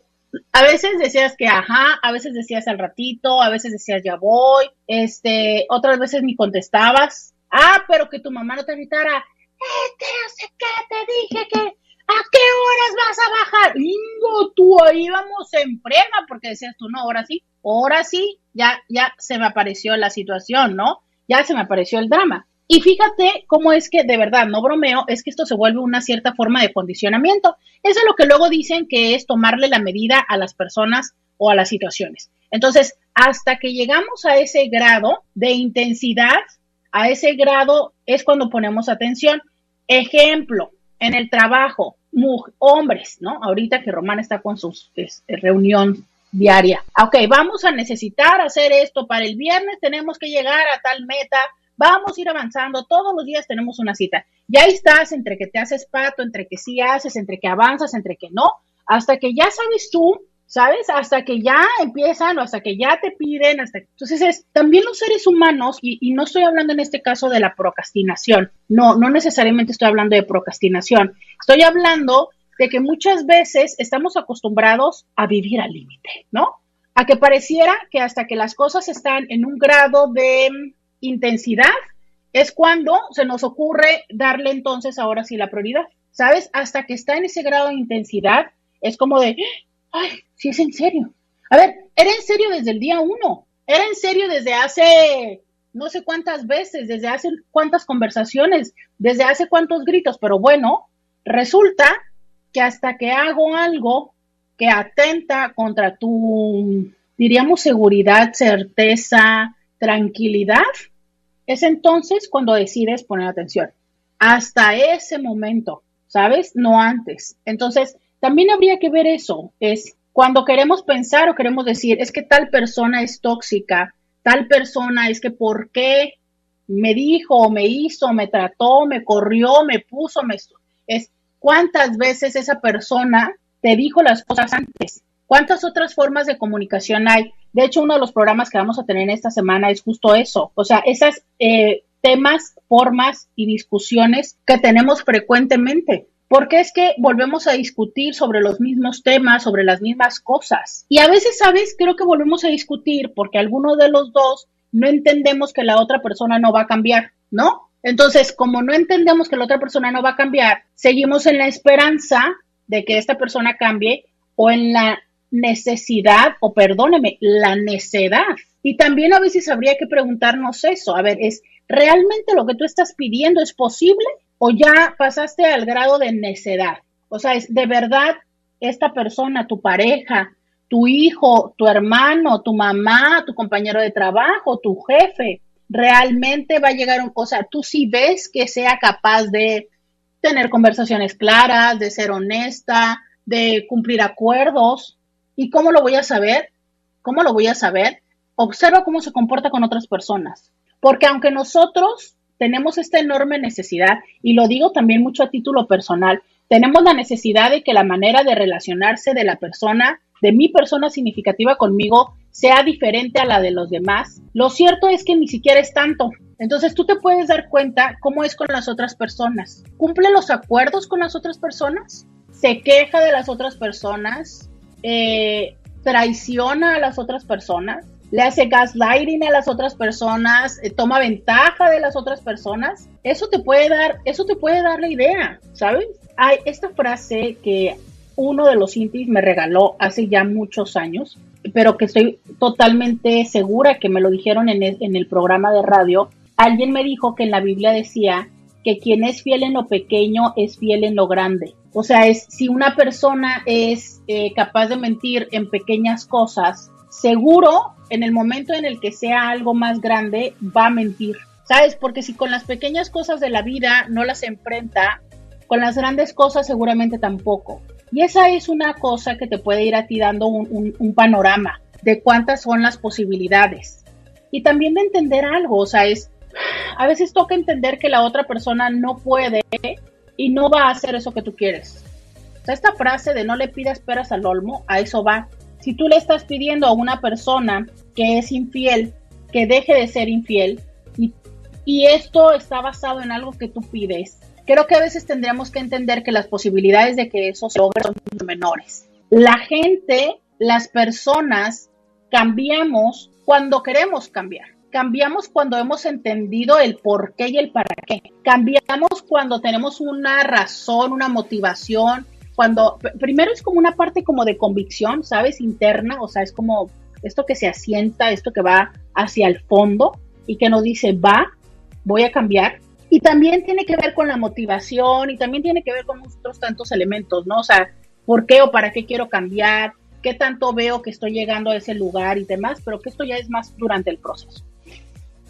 [SPEAKER 1] a veces decías que ajá, a veces decías al ratito, a veces decías ya voy, este, otras veces ni contestabas. Ah, pero que tu mamá no te gritara, eh, que no sé qué, te dije que a qué horas vas a bajar. Ingo, tú ahí vamos en frega, porque decías tú, no, ahora sí, ahora sí, ya, ya se me apareció la situación, ¿no? Ya se me apareció el drama. Y fíjate cómo es que, de verdad, no bromeo, es que esto se vuelve una cierta forma de condicionamiento. Eso es lo que luego dicen que es tomarle la medida a las personas o a las situaciones. Entonces, hasta que llegamos a ese grado de intensidad, a ese grado es cuando ponemos atención. Ejemplo, en el trabajo, hombres, ¿no? Ahorita que Román está con su reunión diaria. Ok, vamos a necesitar hacer esto para el viernes, tenemos que llegar a tal meta, vamos a ir avanzando, todos los días tenemos una cita. Ya estás entre que te haces pato, entre que sí haces, entre que avanzas, entre que no, hasta que ya sabes tú, ¿sabes? Hasta que ya empiezan o hasta que ya te piden, hasta entonces es también los seres humanos y, y, no estoy hablando en este caso de la procrastinación, no, no necesariamente estoy hablando de procrastinación, estoy hablando de que muchas veces estamos acostumbrados a vivir al límite, ¿no? A que pareciera que hasta que las cosas están en un grado de intensidad es cuando se nos ocurre darle entonces ahora sí la prioridad, ¿sabes? Hasta que está en ese grado de intensidad es como de, ay, sí es en serio. A ver, era en serio desde el día uno, era en serio desde hace no sé cuántas veces, desde hace cuántas conversaciones, desde hace cuántos gritos, pero bueno, resulta que hasta que hago algo que atenta contra tu, diríamos, seguridad, certeza, tranquilidad, es entonces cuando decides poner atención. Hasta ese momento, ¿sabes? No antes. Entonces, también habría que ver eso, es cuando queremos pensar o queremos decir, es que tal persona es tóxica, tal persona es que por qué me dijo, me hizo, me trató, me corrió, me puso, me... Es cuántas veces esa persona te dijo las cosas antes, cuántas otras formas de comunicación hay. De hecho, uno de los programas que vamos a tener esta semana es justo eso, o sea, esas eh, temas, formas y discusiones que tenemos frecuentemente. Porque es que volvemos a discutir sobre los mismos temas, sobre las mismas cosas. Y a veces, ¿sabes? Creo que volvemos a discutir porque alguno de los dos no entendemos que la otra persona no va a cambiar, ¿no? Entonces, como no entendemos que la otra persona no va a cambiar, seguimos en la esperanza de que esta persona cambie o en la necesidad, o perdóneme, la necedad. Y también a veces habría que preguntarnos eso, a ver, ¿es realmente lo que tú estás pidiendo es posible o ya pasaste al grado de necedad? O sea, es de verdad esta persona, tu pareja, tu hijo, tu hermano, tu mamá, tu compañero de trabajo, tu jefe, realmente va a llegar, un, o sea, tú sí ves que sea capaz de tener conversaciones claras, de ser honesta, de cumplir acuerdos. ¿Y cómo lo voy a saber? ¿Cómo lo voy a saber? Observa cómo se comporta con otras personas. Porque aunque nosotros tenemos esta enorme necesidad, y lo digo también mucho a título personal, tenemos la necesidad de que la manera de relacionarse de la persona, de mi persona significativa conmigo, sea diferente a la de los demás. Lo cierto es que ni siquiera es tanto. Entonces tú te puedes dar cuenta cómo es con las otras personas. ¿Cumple los acuerdos con las otras personas? ¿Se queja de las otras personas? Eh, traiciona a las otras personas, le hace gaslighting a las otras personas, eh, toma ventaja de las otras personas, eso te puede dar, eso te puede dar la idea, ¿sabes? Hay esta frase que uno de los intis me regaló hace ya muchos años, pero que estoy totalmente segura que me lo dijeron en en el programa de radio. Alguien me dijo que en la Biblia decía que quien es fiel en lo pequeño es fiel en lo grande. O sea, es si una persona es eh, capaz de mentir en pequeñas cosas, seguro en el momento en el que sea algo más grande va a mentir. ¿Sabes? Porque si con las pequeñas cosas de la vida no las enfrenta, con las grandes cosas seguramente tampoco. Y esa es una cosa que te puede ir a ti dando un, un panorama de cuántas son las posibilidades. Y también de entender algo, o sea, es, a veces toca entender que la otra persona no puede y no va a hacer eso que tú quieres. O sea, esta frase de no le pidas peras al olmo, a eso va. Si tú le estás pidiendo a una persona que es infiel, que deje de ser infiel, y, y esto está basado en algo que tú pides, creo que a veces tendríamos que entender que las posibilidades de que eso se logre son menores. La gente, las personas, cambiamos cuando queremos cambiar. Cambiamos cuando hemos entendido el por qué y el para qué. Cambiamos cuando tenemos una razón, una motivación. Cuando primero es como una parte como de convicción, ¿sabes? Interna, o sea, es como esto que se asienta, esto que va hacia el fondo y que nos dice, va, voy a cambiar. Y también tiene que ver con la motivación y también tiene que ver con otros tantos elementos, ¿no? O sea, ¿por qué o para qué quiero cambiar? ¿Qué tanto veo que estoy llegando a ese lugar y demás? Pero que esto ya es más durante el proceso.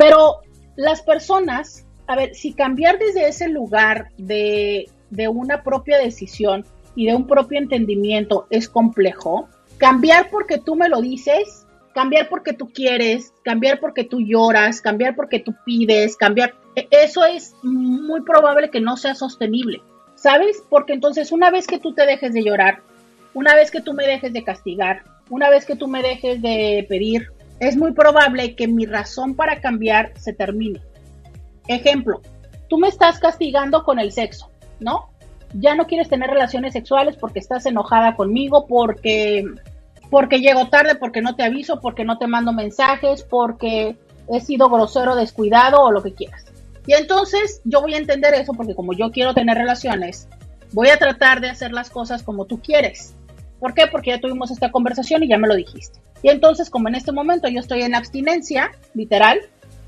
[SPEAKER 1] Pero las personas, a ver, si cambiar desde ese lugar de, de una propia decisión y de un propio entendimiento es complejo, cambiar porque tú me lo dices, cambiar porque tú quieres, cambiar porque tú lloras, cambiar porque tú pides, cambiar, e, eso es muy probable que no sea sostenible, ¿sabes? Porque entonces una vez que tú te dejes de llorar, una vez que tú me dejes de castigar, una vez que tú me dejes de pedir, es muy probable que mi razón para cambiar se termine. Ejemplo, tú me estás castigando con el sexo, ¿no? Ya no quieres tener relaciones sexuales porque estás enojada conmigo, porque porque llego tarde, porque no te aviso, porque no te mando mensajes, porque he sido grosero, descuidado o lo que quieras. Y entonces yo voy a entender eso porque como yo quiero tener relaciones, voy a tratar de hacer las cosas como tú quieres. ¿Por qué? Porque ya tuvimos esta conversación y ya me lo dijiste. Y entonces, como en este momento yo estoy en abstinencia, literal,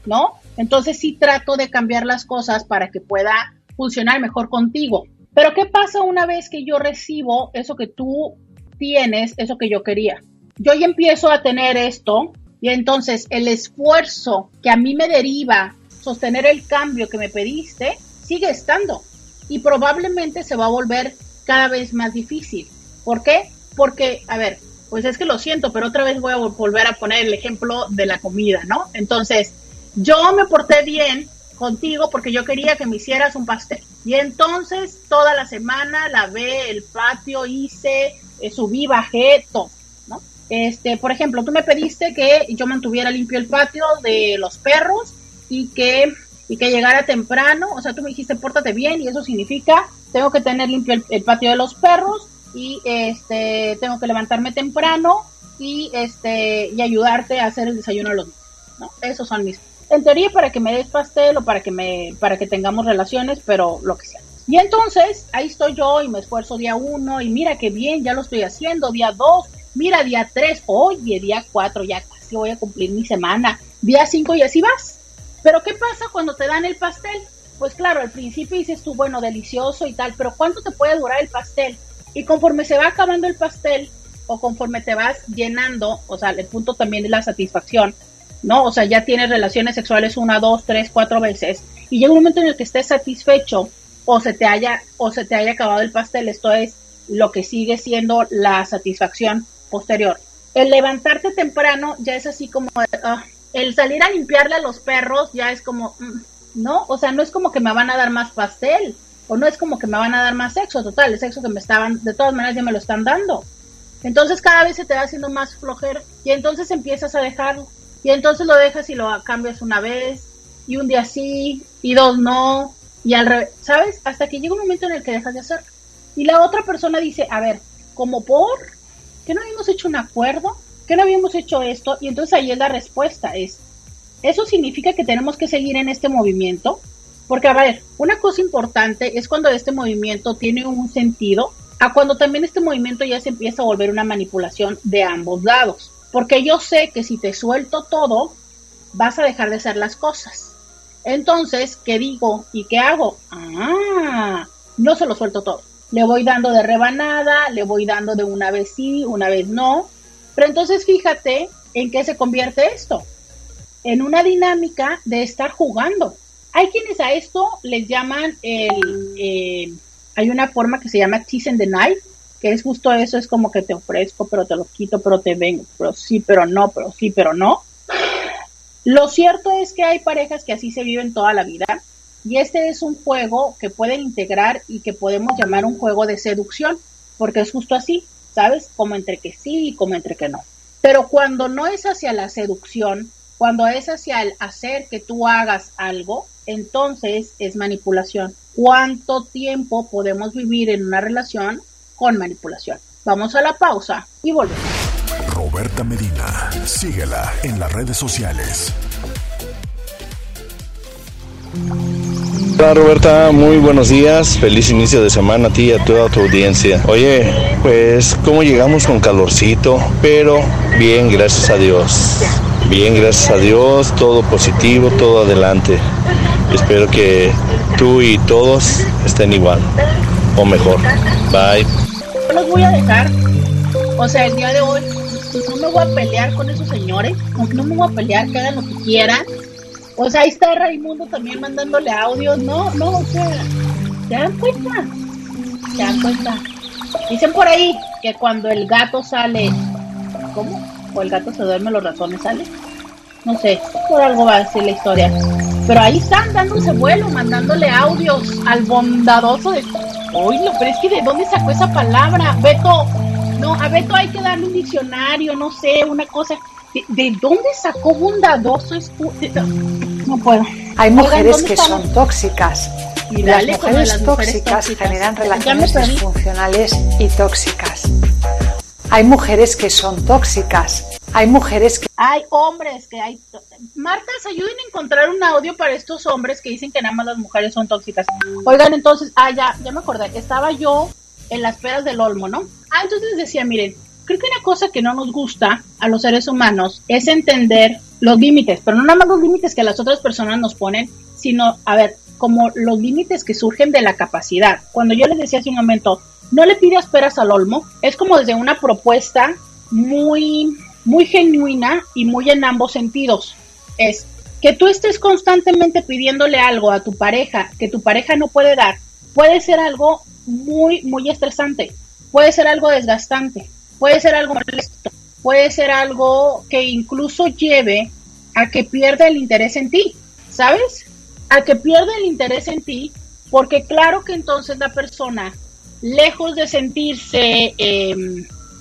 [SPEAKER 1] ¿no? Entonces sí trato de cambiar las cosas para que pueda funcionar mejor contigo. Pero ¿qué pasa una vez que yo recibo eso que tú tienes, eso que yo quería? Yo ya empiezo a tener esto y entonces el esfuerzo que a mí me deriva sostener el cambio que me pediste sigue estando y probablemente se va a volver cada vez más difícil. ¿Por qué? Porque, a ver, pues es que lo siento, pero otra vez voy a volver a poner el ejemplo de la comida, ¿no? Entonces, yo me porté bien contigo porque yo quería que me hicieras un pastel. Y entonces toda la semana lavé el patio, hice, eh, subí, bajé, todo, ¿no? Este, por ejemplo, tú me pediste que yo mantuviera limpio el patio de los perros y que, y que llegara temprano, o sea, tú me dijiste, pórtate bien y eso significa, tengo que tener limpio el patio de los perros, y este tengo que levantarme temprano y este y ayudarte a hacer el desayuno a los niños, ¿no? Esos son mis en teoría para que me des pastel o para que me para que tengamos relaciones, pero lo que sea. Y entonces ahí estoy yo y me esfuerzo día uno y mira qué bien, ya lo estoy haciendo, día dos, mira día tres, oye, día cuatro, ya casi voy a cumplir mi semana, día cinco y así vas. Pero ¿qué pasa cuando te dan el pastel? Pues claro, al principio dices tú, bueno, delicioso y tal, pero ¿cuánto te puede durar el pastel? Y conforme se va acabando el pastel o conforme te vas llenando, o sea, el punto también de la satisfacción, ¿no? O sea, ya tienes relaciones sexuales una, dos, tres, cuatro veces y llega un momento en el que estés satisfecho o se te haya o se te haya acabado el pastel, esto es lo que sigue siendo la satisfacción posterior. El levantarte temprano ya es así como ah, el salir a limpiarle a los perros ya es como mm, no, o sea, no es como que me van a dar más pastel, o no es como que me van a dar más sexo, total, el sexo que me estaban, de todas maneras ya me lo están dando. Entonces cada vez se te va haciendo más flojero y entonces empiezas a dejarlo y entonces lo dejas y lo cambias una vez y un día sí y dos no y al revés, ¿sabes? Hasta que llega un momento en el que dejas de hacerlo. Y la otra persona dice, a ver, como por, que no habíamos hecho un acuerdo, que no habíamos hecho esto, y entonces ahí es la respuesta, es, ¿eso significa que tenemos que seguir en este movimiento? Porque, a ver, una cosa importante es cuando este movimiento tiene un sentido, a cuando también este movimiento ya se empieza a volver una manipulación de ambos lados. Porque yo sé que si te suelto todo, vas a dejar de hacer las cosas. Entonces, ¿qué digo y qué hago? Ah, no se lo suelto todo. Le voy dando de rebanada, le voy dando de una vez sí, una vez no. Pero entonces fíjate en qué se convierte esto. En una dinámica de estar jugando. Hay quienes a esto les llaman el... hay una forma que se llama tease and deny, que es justo eso, es como que te ofrezco, pero te lo quito, pero te vengo, pero sí, pero no, pero sí, pero no. Lo cierto es que hay parejas que así se viven toda la vida y este es un juego que pueden integrar y que podemos llamar un juego de seducción, porque es justo así, ¿sabes? Como entre que sí y como entre que no. Pero cuando no es hacia la seducción, cuando es hacia el hacer que tú hagas algo, entonces es manipulación. ¿Cuánto tiempo podemos vivir en una relación con manipulación? Vamos a la pausa y volvemos.
[SPEAKER 2] Roberta Medina, síguela en las redes sociales.
[SPEAKER 7] Hola Roberta, muy buenos días, feliz inicio de semana a ti y a toda tu audiencia. Oye, pues cómo llegamos con calorcito, pero bien, gracias a Dios. Bien, gracias a Dios, todo positivo, todo adelante. Espero que tú y todos estén igual o mejor. Bye.
[SPEAKER 1] No los voy a dejar. O sea, el día de hoy no me voy a pelear con esos señores. No me voy a pelear, que hagan lo que quieran. O sea, ahí está Raimundo también mandándole audios. No, no, o sea, ¿se dan cuenta? ¿Se dan cuenta? Dicen por ahí que cuando el gato sale, ¿cómo? O el gato se duerme, los razones salen. No sé, por algo va a decir la historia. Pero ahí están dándose vuelo, mandándole audios al bondadoso de... Oye, pero es que ¿de dónde sacó esa palabra? Beto, no, a Beto hay que darle un diccionario, no sé, una cosa. ¿De, dónde sacó bondadoso? No puedo.
[SPEAKER 3] Hay mujeres que son tóxicas. Y las mujeres, tóxicas, generan relaciones disfuncionales y tóxicas. Hay mujeres que son tóxicas. Hay mujeres que...
[SPEAKER 1] Hay hombres que hay... Martas, ayuden a encontrar un audio para estos hombres que dicen que nada más las mujeres son tóxicas. Oigan, entonces, ah, ya, ya me acordé. Estaba yo en las peras del Olmo, ¿no? Ah, entonces decía, miren, creo que una cosa que no nos gusta a los seres humanos es entender los límites, pero no nada más los límites que las otras personas nos ponen, sino, a ver, como los límites que surgen de la capacidad. Cuando yo les decía hace un momento, no le pidas peras al olmo, es como desde una propuesta muy, muy genuina y muy en ambos sentidos. Es que tú estés constantemente pidiéndole algo a tu pareja que tu pareja no puede dar, puede ser algo muy, muy estresante, puede ser algo desgastante, puede ser algo molesto, puede ser algo que incluso lleve a que pierda el interés en ti, ¿sabes? A que pierda el interés en ti, porque claro que entonces la persona, lejos de sentirse, eh,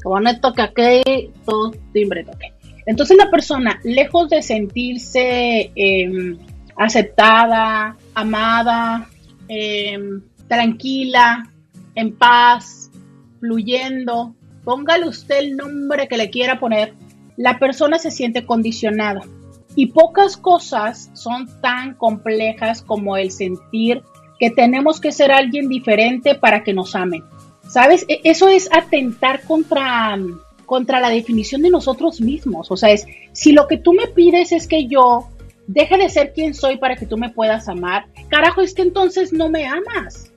[SPEAKER 1] como no toca que todo timbre toque. Entonces la persona, lejos de sentirse em, aceptada, amada, em, tranquila, en paz, fluyendo, póngale usted el nombre que le quiera poner, la persona se siente condicionada. Y pocas cosas son tan complejas como el sentir que tenemos que ser alguien diferente para que nos amen. ¿Sabes? E, eso es atentar contra, contra la definición de nosotros mismos. O sea, es, si lo que tú me pides es que yo deje de ser quien soy para que tú me puedas amar, carajo, es que entonces no me amas.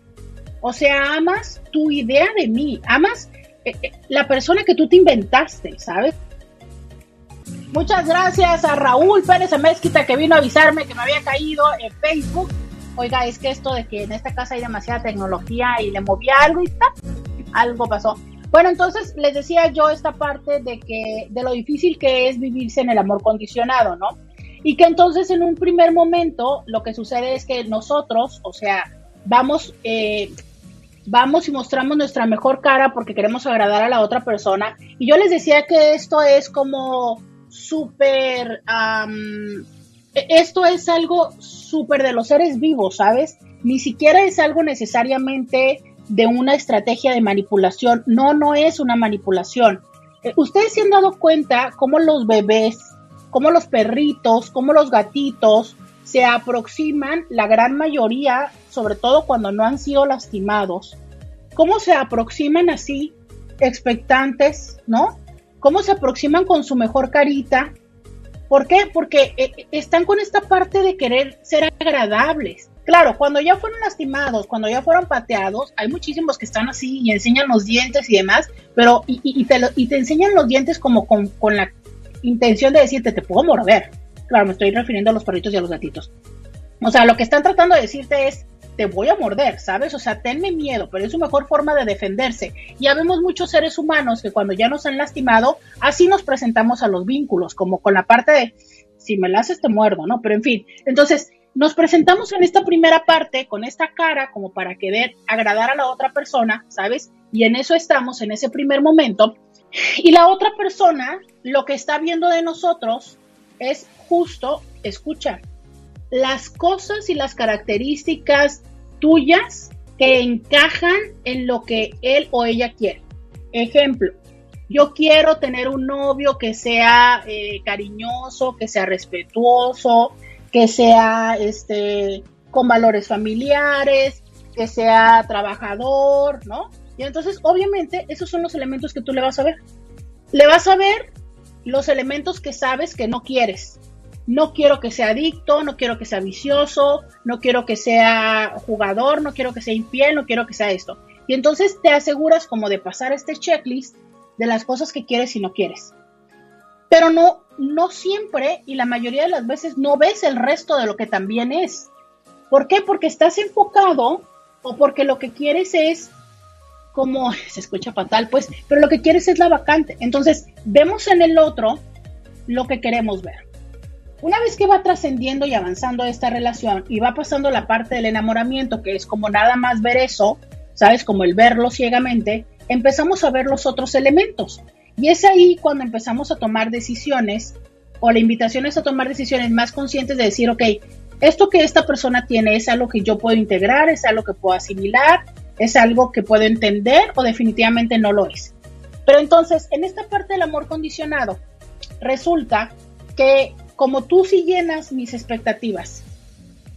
[SPEAKER 1] O sea, amas tu idea de mí, amas eh, eh, la persona que tú te inventaste, ¿sabes? Muchas gracias a Raúl Pérez Mezquita que vino a avisarme que me había caído en Facebook. Oiga, es que esto de que en esta casa hay demasiada tecnología y le moví algo y está, algo pasó. Bueno, entonces les decía yo esta parte de que de lo difícil que es vivirse en el amor condicionado, ¿no? Y que entonces en un primer momento lo que sucede es que nosotros, o sea, vamos eh, vamos y mostramos nuestra mejor cara porque queremos agradar a la otra persona. Y yo les decía que esto es como súper, e-, esto es algo súper de los seres vivos, ¿sabes? Ni siquiera es algo necesariamente de una estrategia de manipulación. No, no es una manipulación. eh, ustedes se han dado cuenta cómo los bebés, cómo los perritos, cómo los gatitos se aproximan, la gran mayoría, sobre todo cuando no han sido lastimados, cómo se aproximan así, expectantes, ¿no? Cómo se aproximan con su mejor carita. ¿Por qué? Porque eh, están con esta parte de querer ser agradables. Claro, cuando ya fueron lastimados, cuando ya fueron pateados, hay muchísimos que están así y enseñan los dientes y demás, pero y, te, enseñan los dientes como con, con, la intención de decirte, te puedo morder. Claro, me estoy refiriendo a los perritos y a los gatitos. O sea, lo que están tratando de decirte es, te voy a morder, ¿sabes? O sea, tenme miedo, pero es su mejor forma de defenderse. Ya vemos muchos seres humanos que cuando ya nos han lastimado, así nos presentamos a los vínculos, como con la parte de, si me la haces te muerdo, ¿no? Pero en fin, entonces nos presentamos en esta primera parte con esta cara como para querer agradar a la otra persona, ¿sabes? Y en eso estamos, en ese primer momento. Y la otra persona lo que está viendo de nosotros es justo, escucha, las cosas y las características tuyas que encajan en lo que él o ella quiere. Ejemplo, yo quiero tener un novio que sea eh, cariñoso, que sea respetuoso, que sea este, con valores familiares, que sea trabajador, ¿no? Y entonces, obviamente, esos son los elementos que tú le vas a ver. Le vas a ver los elementos que sabes que no quieres. No quiero que sea adicto, no quiero que sea vicioso, no quiero que sea jugador, no quiero que sea infiel, no quiero que sea esto. Y entonces te aseguras como de pasar este checklist de las cosas que quieres y no quieres. Pero no, no siempre y la mayoría de las veces no ves el resto de lo que también es. ¿Por qué? Porque estás enfocado o porque lo que quieres es como se escucha fatal, pues, pero lo que quieres es la vacante. Entonces, vemos en el otro lo que queremos ver. Una vez que va trascendiendo y avanzando esta relación y va pasando la parte del enamoramiento, que es como nada más ver eso, ¿sabes? Como el verlo ciegamente, empezamos a ver los otros elementos. Y es ahí cuando empezamos a tomar decisiones o la invitación es a tomar decisiones más conscientes de decir, ok, esto que esta persona tiene es algo que yo puedo integrar, es algo que puedo asimilar, es algo que puedo entender o definitivamente no lo es. Pero entonces, en esta parte del amor condicionado, resulta que como tú sí llenas mis expectativas,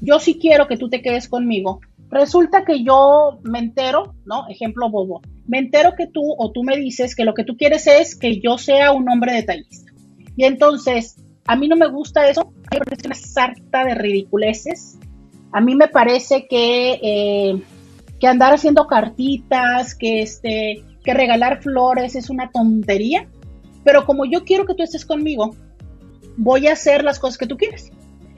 [SPEAKER 1] yo sí quiero que tú te quedes conmigo, resulta que yo me entero, ¿no? Ejemplo bobo, me entero que tú o tú me dices que lo que tú quieres es que yo sea un hombre detallista. Y entonces, a mí no me gusta eso, me parece una sarta de ridiculeces. A mí me parece que, eh, que andar haciendo cartitas, que, este, que regalar flores es una tontería. Pero como yo quiero que tú estés conmigo, voy a hacer las cosas que tú quieres.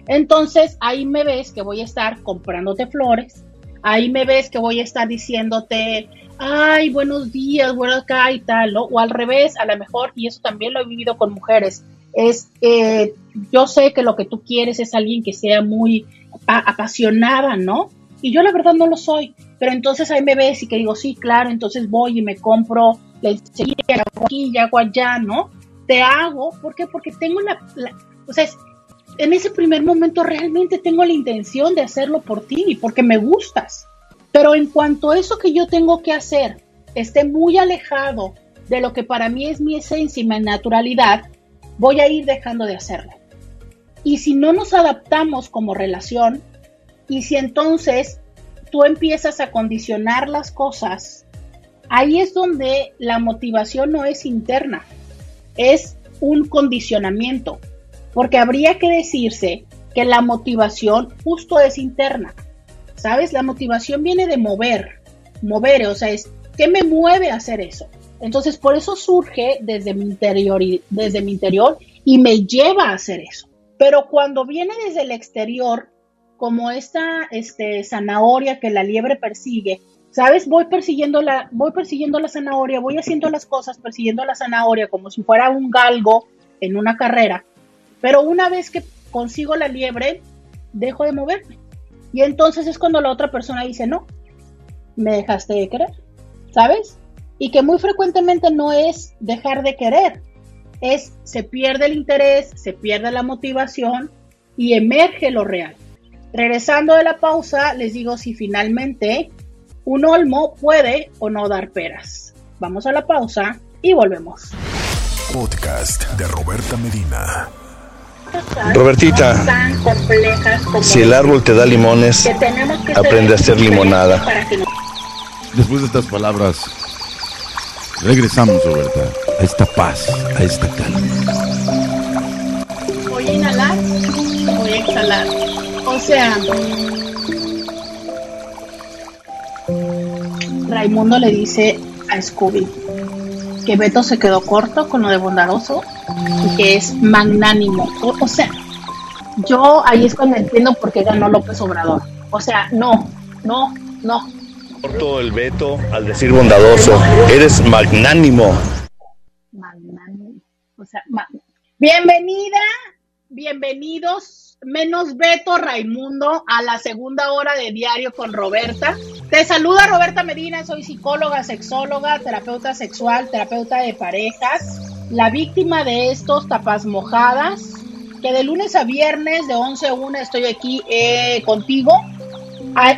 [SPEAKER 1] Entonces ahí me ves que voy a estar comprándote flores, ahí me ves que voy a estar diciéndote, ay, buenos días, buenas acá y tal, ¿no? O al revés, a lo mejor, y eso también lo he vivido con mujeres, es, eh, yo sé que lo que tú quieres es alguien que sea muy apasionada, ¿no? Y yo la verdad no lo soy, pero entonces ahí me ves y que digo, sí, claro, entonces voy y me compro la hago aquí y hago allá, ¿no? Te hago, ¿por qué? Porque tengo la, la o sea, en ese primer momento realmente tengo la intención de hacerlo por ti y porque me gustas. Pero en cuanto a eso que yo tengo que hacer esté muy alejado de lo que para mí es mi esencia y mi naturalidad, voy a ir dejando de hacerlo. Y si no nos adaptamos como relación, y si entonces tú empiezas a condicionar las cosas, ahí es donde la motivación no es interna, es un condicionamiento, porque habría que decirse que la motivación justo es interna. ¿Sabes? La motivación viene de mover, mover, o sea, es ¿qué me mueve a hacer eso? Entonces, por eso surge desde mi interior y, desde mi interior y me lleva a hacer eso. Pero cuando viene desde el exterior, como esta este, zanahoria que la liebre persigue, ¿sabes? Voy persiguiendo la, voy persiguiendo la zanahoria, voy haciendo las cosas persiguiendo la zanahoria como si fuera un galgo en una carrera. Pero una vez que consigo la liebre, dejo de moverme. Y entonces es cuando la otra persona dice, no, me dejaste de querer, ¿sabes? Y que muy frecuentemente no es dejar de querer, es se pierde el interés, se pierde la motivación y emerge lo real. Regresando de la pausa, les digo si finalmente un olmo puede o no dar peras. Vamos a la pausa y volvemos.
[SPEAKER 2] podcast de Roberta Medina.
[SPEAKER 7] Robertita, si el árbol te da limones, aprende a hacer limonada.
[SPEAKER 4] Después de estas palabras, regresamos, Roberta, a esta paz, a esta calma.
[SPEAKER 1] Voy a inhalar, voy a exhalar. O sea, Raimundo le dice a Scooby que Beto se quedó corto con lo de bondadoso y que es magnánimo. O, sea, yo ahí es cuando entiendo por qué ganó López Obrador. O sea, no, no, no.
[SPEAKER 7] Corto el Beto al decir bondadoso. Eres magnánimo.
[SPEAKER 1] Magnánimo. O sea, bienvenida, bienvenidos, menos Beto Raimundo, a la segunda hora de diario con Roberta. Te saluda Roberta Medina, soy psicóloga, sexóloga, terapeuta sexual, terapeuta de parejas, la víctima de estos tapas mojadas, que de lunes a viernes de 11 a 1 estoy aquí eh, contigo.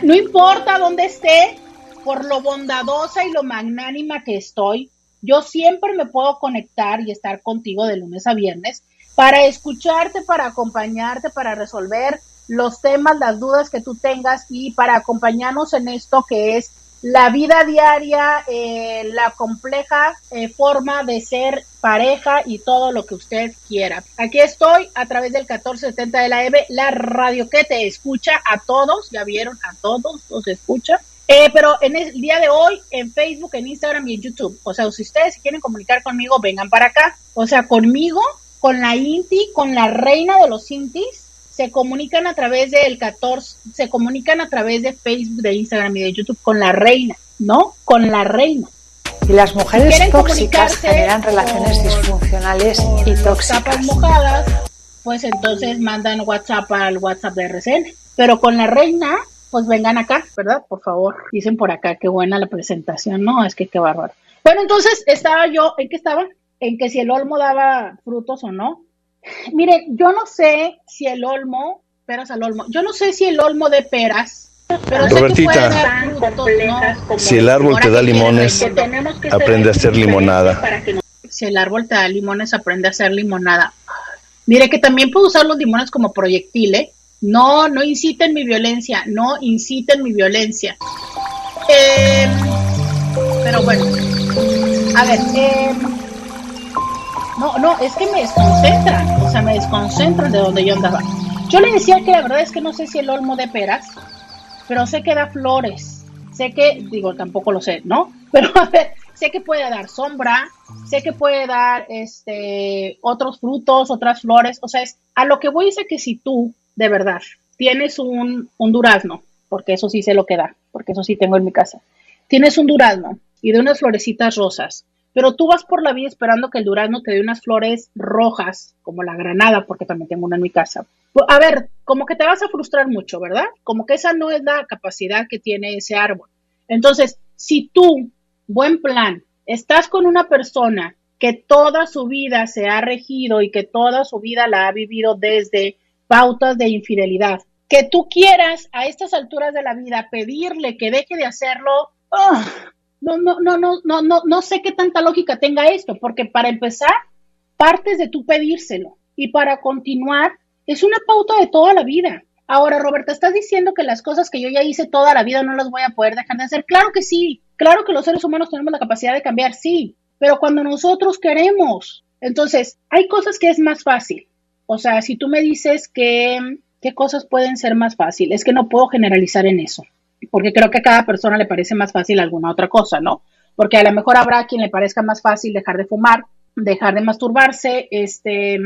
[SPEAKER 1] No importa dónde esté, por lo bondadosa y lo magnánima que estoy, yo siempre me puedo conectar y estar contigo de lunes a viernes para escucharte, para acompañarte, para resolver los temas, las dudas que tú tengas y para acompañarnos en esto que es la vida diaria, eh, la compleja eh, forma de ser pareja y todo lo que usted quiera. Aquí estoy a través del 1470 de la EVE, la radio que te escucha a todos, ya vieron, a todos los escucha. Eh, pero en el día de hoy, en Facebook, en Instagram y en YouTube. O sea, si ustedes quieren comunicar conmigo, vengan para acá. O sea, conmigo, con la Inti, con la reina de los Intis, se comunican a través del 14, se comunican a través de Facebook, de Instagram y de YouTube con la reina, ¿no? Con la reina.
[SPEAKER 3] Y las mujeres tóxicas generan relaciones disfuncionales y tóxicas.
[SPEAKER 1] mojadas, pues entonces mandan WhatsApp al WhatsApp de RCN. Pero con la reina, pues vengan acá, ¿verdad? Por favor, dicen por acá, qué buena la presentación, ¿no? Es que qué bárbaro. Bueno, entonces estaba yo, ¿en qué estaba? En que si el olmo daba frutos o no. Mire, yo no sé si el olmo, peras al olmo, yo no sé si el olmo de peras, pero
[SPEAKER 7] Robertita, si el árbol te da limones, aprende a hacer limonada.
[SPEAKER 1] Si el árbol te da limones, aprende a hacer limonada. Mire que también puedo usar los limones como proyectil, ¿eh? No, no inciten mi violencia, no inciten mi violencia. Eh, pero bueno, a ver, eh, no, no, es que me desconcentran, o sea, me desconcentran de donde yo andaba. Yo le decía que la verdad es que no sé si el olmo de peras, pero sé que da flores. Sé que, digo, tampoco lo sé, ¿no? Pero a ver, sé que puede dar sombra, sé que puede dar este otros frutos, otras flores. O sea, es, a lo que voy es a que si tú, de verdad, tienes un, un durazno, porque eso sí sé lo que da, porque eso sí tengo en mi casa, tienes un durazno y de unas florecitas rosas pero tú vas por la vida esperando que el durazno te dé unas flores rojas, como la granada, porque también tengo una en mi casa. Pues, a ver, como que te vas a frustrar mucho, ¿verdad? Como que esa no es la capacidad que tiene ese árbol. Entonces, si tú, buen plan, estás con una persona que toda su vida se ha regido y que toda su vida la ha vivido desde pautas de infidelidad, que tú quieras a estas alturas de la vida pedirle que deje de hacerlo, ¡ah! No, no, no, no, no, no, no sé qué tanta lógica tenga esto, porque para empezar, partes de tú pedírselo y para continuar, es una pauta de toda la vida. Ahora, Roberta, ¿estás diciendo que las cosas que yo ya hice toda la vida no las voy a poder dejar de hacer? Claro que sí, claro que los seres humanos tenemos la capacidad de cambiar, sí, pero cuando nosotros queremos, entonces, hay cosas que es más fácil. O sea, si tú me dices que, qué cosas pueden ser más fáciles, es que no puedo generalizar en eso porque creo que a cada persona le parece más fácil alguna otra cosa, ¿no? Porque a lo mejor habrá quien le parezca más fácil dejar de fumar, dejar de masturbarse, este,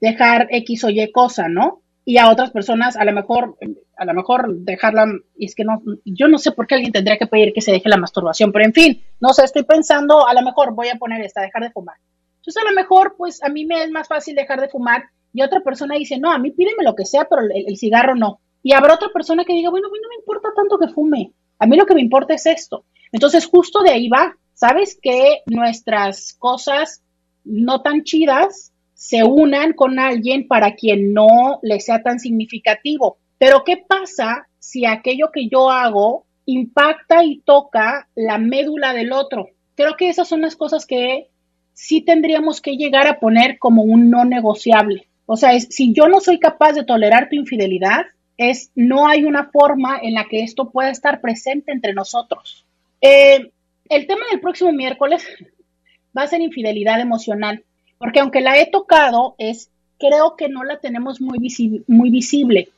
[SPEAKER 1] dejar X o Y cosa, ¿no? Y a otras personas a lo mejor, a lo mejor dejarla, y es que no, yo no sé por qué alguien tendría que pedir que se deje la masturbación, pero en fin, no sé, estoy pensando, a lo mejor voy a poner esta, dejar de fumar. Entonces a lo mejor, pues a mí me es más fácil dejar de fumar y otra persona dice, no, a mí pídeme lo que sea, pero el cigarro no. Y habrá otra persona que diga, bueno, a mí no me importa tanto que fume, a mí lo que me importa es esto. Entonces, justo de ahí va, ¿sabes? Que nuestras cosas no tan chidas se unan con alguien para quien no le sea tan significativo. Pero, ¿qué pasa si aquello que yo hago impacta y toca la médula del otro? Creo que esas son las cosas que sí tendríamos que llegar a poner como un no negociable. O sea, es, si yo no soy capaz de tolerar tu infidelidad, es no hay una forma en la que esto pueda estar presente entre nosotros. Eh, el tema del próximo miércoles va a ser infidelidad emocional, porque aunque la he tocado, es creo que no la tenemos muy, muy visible,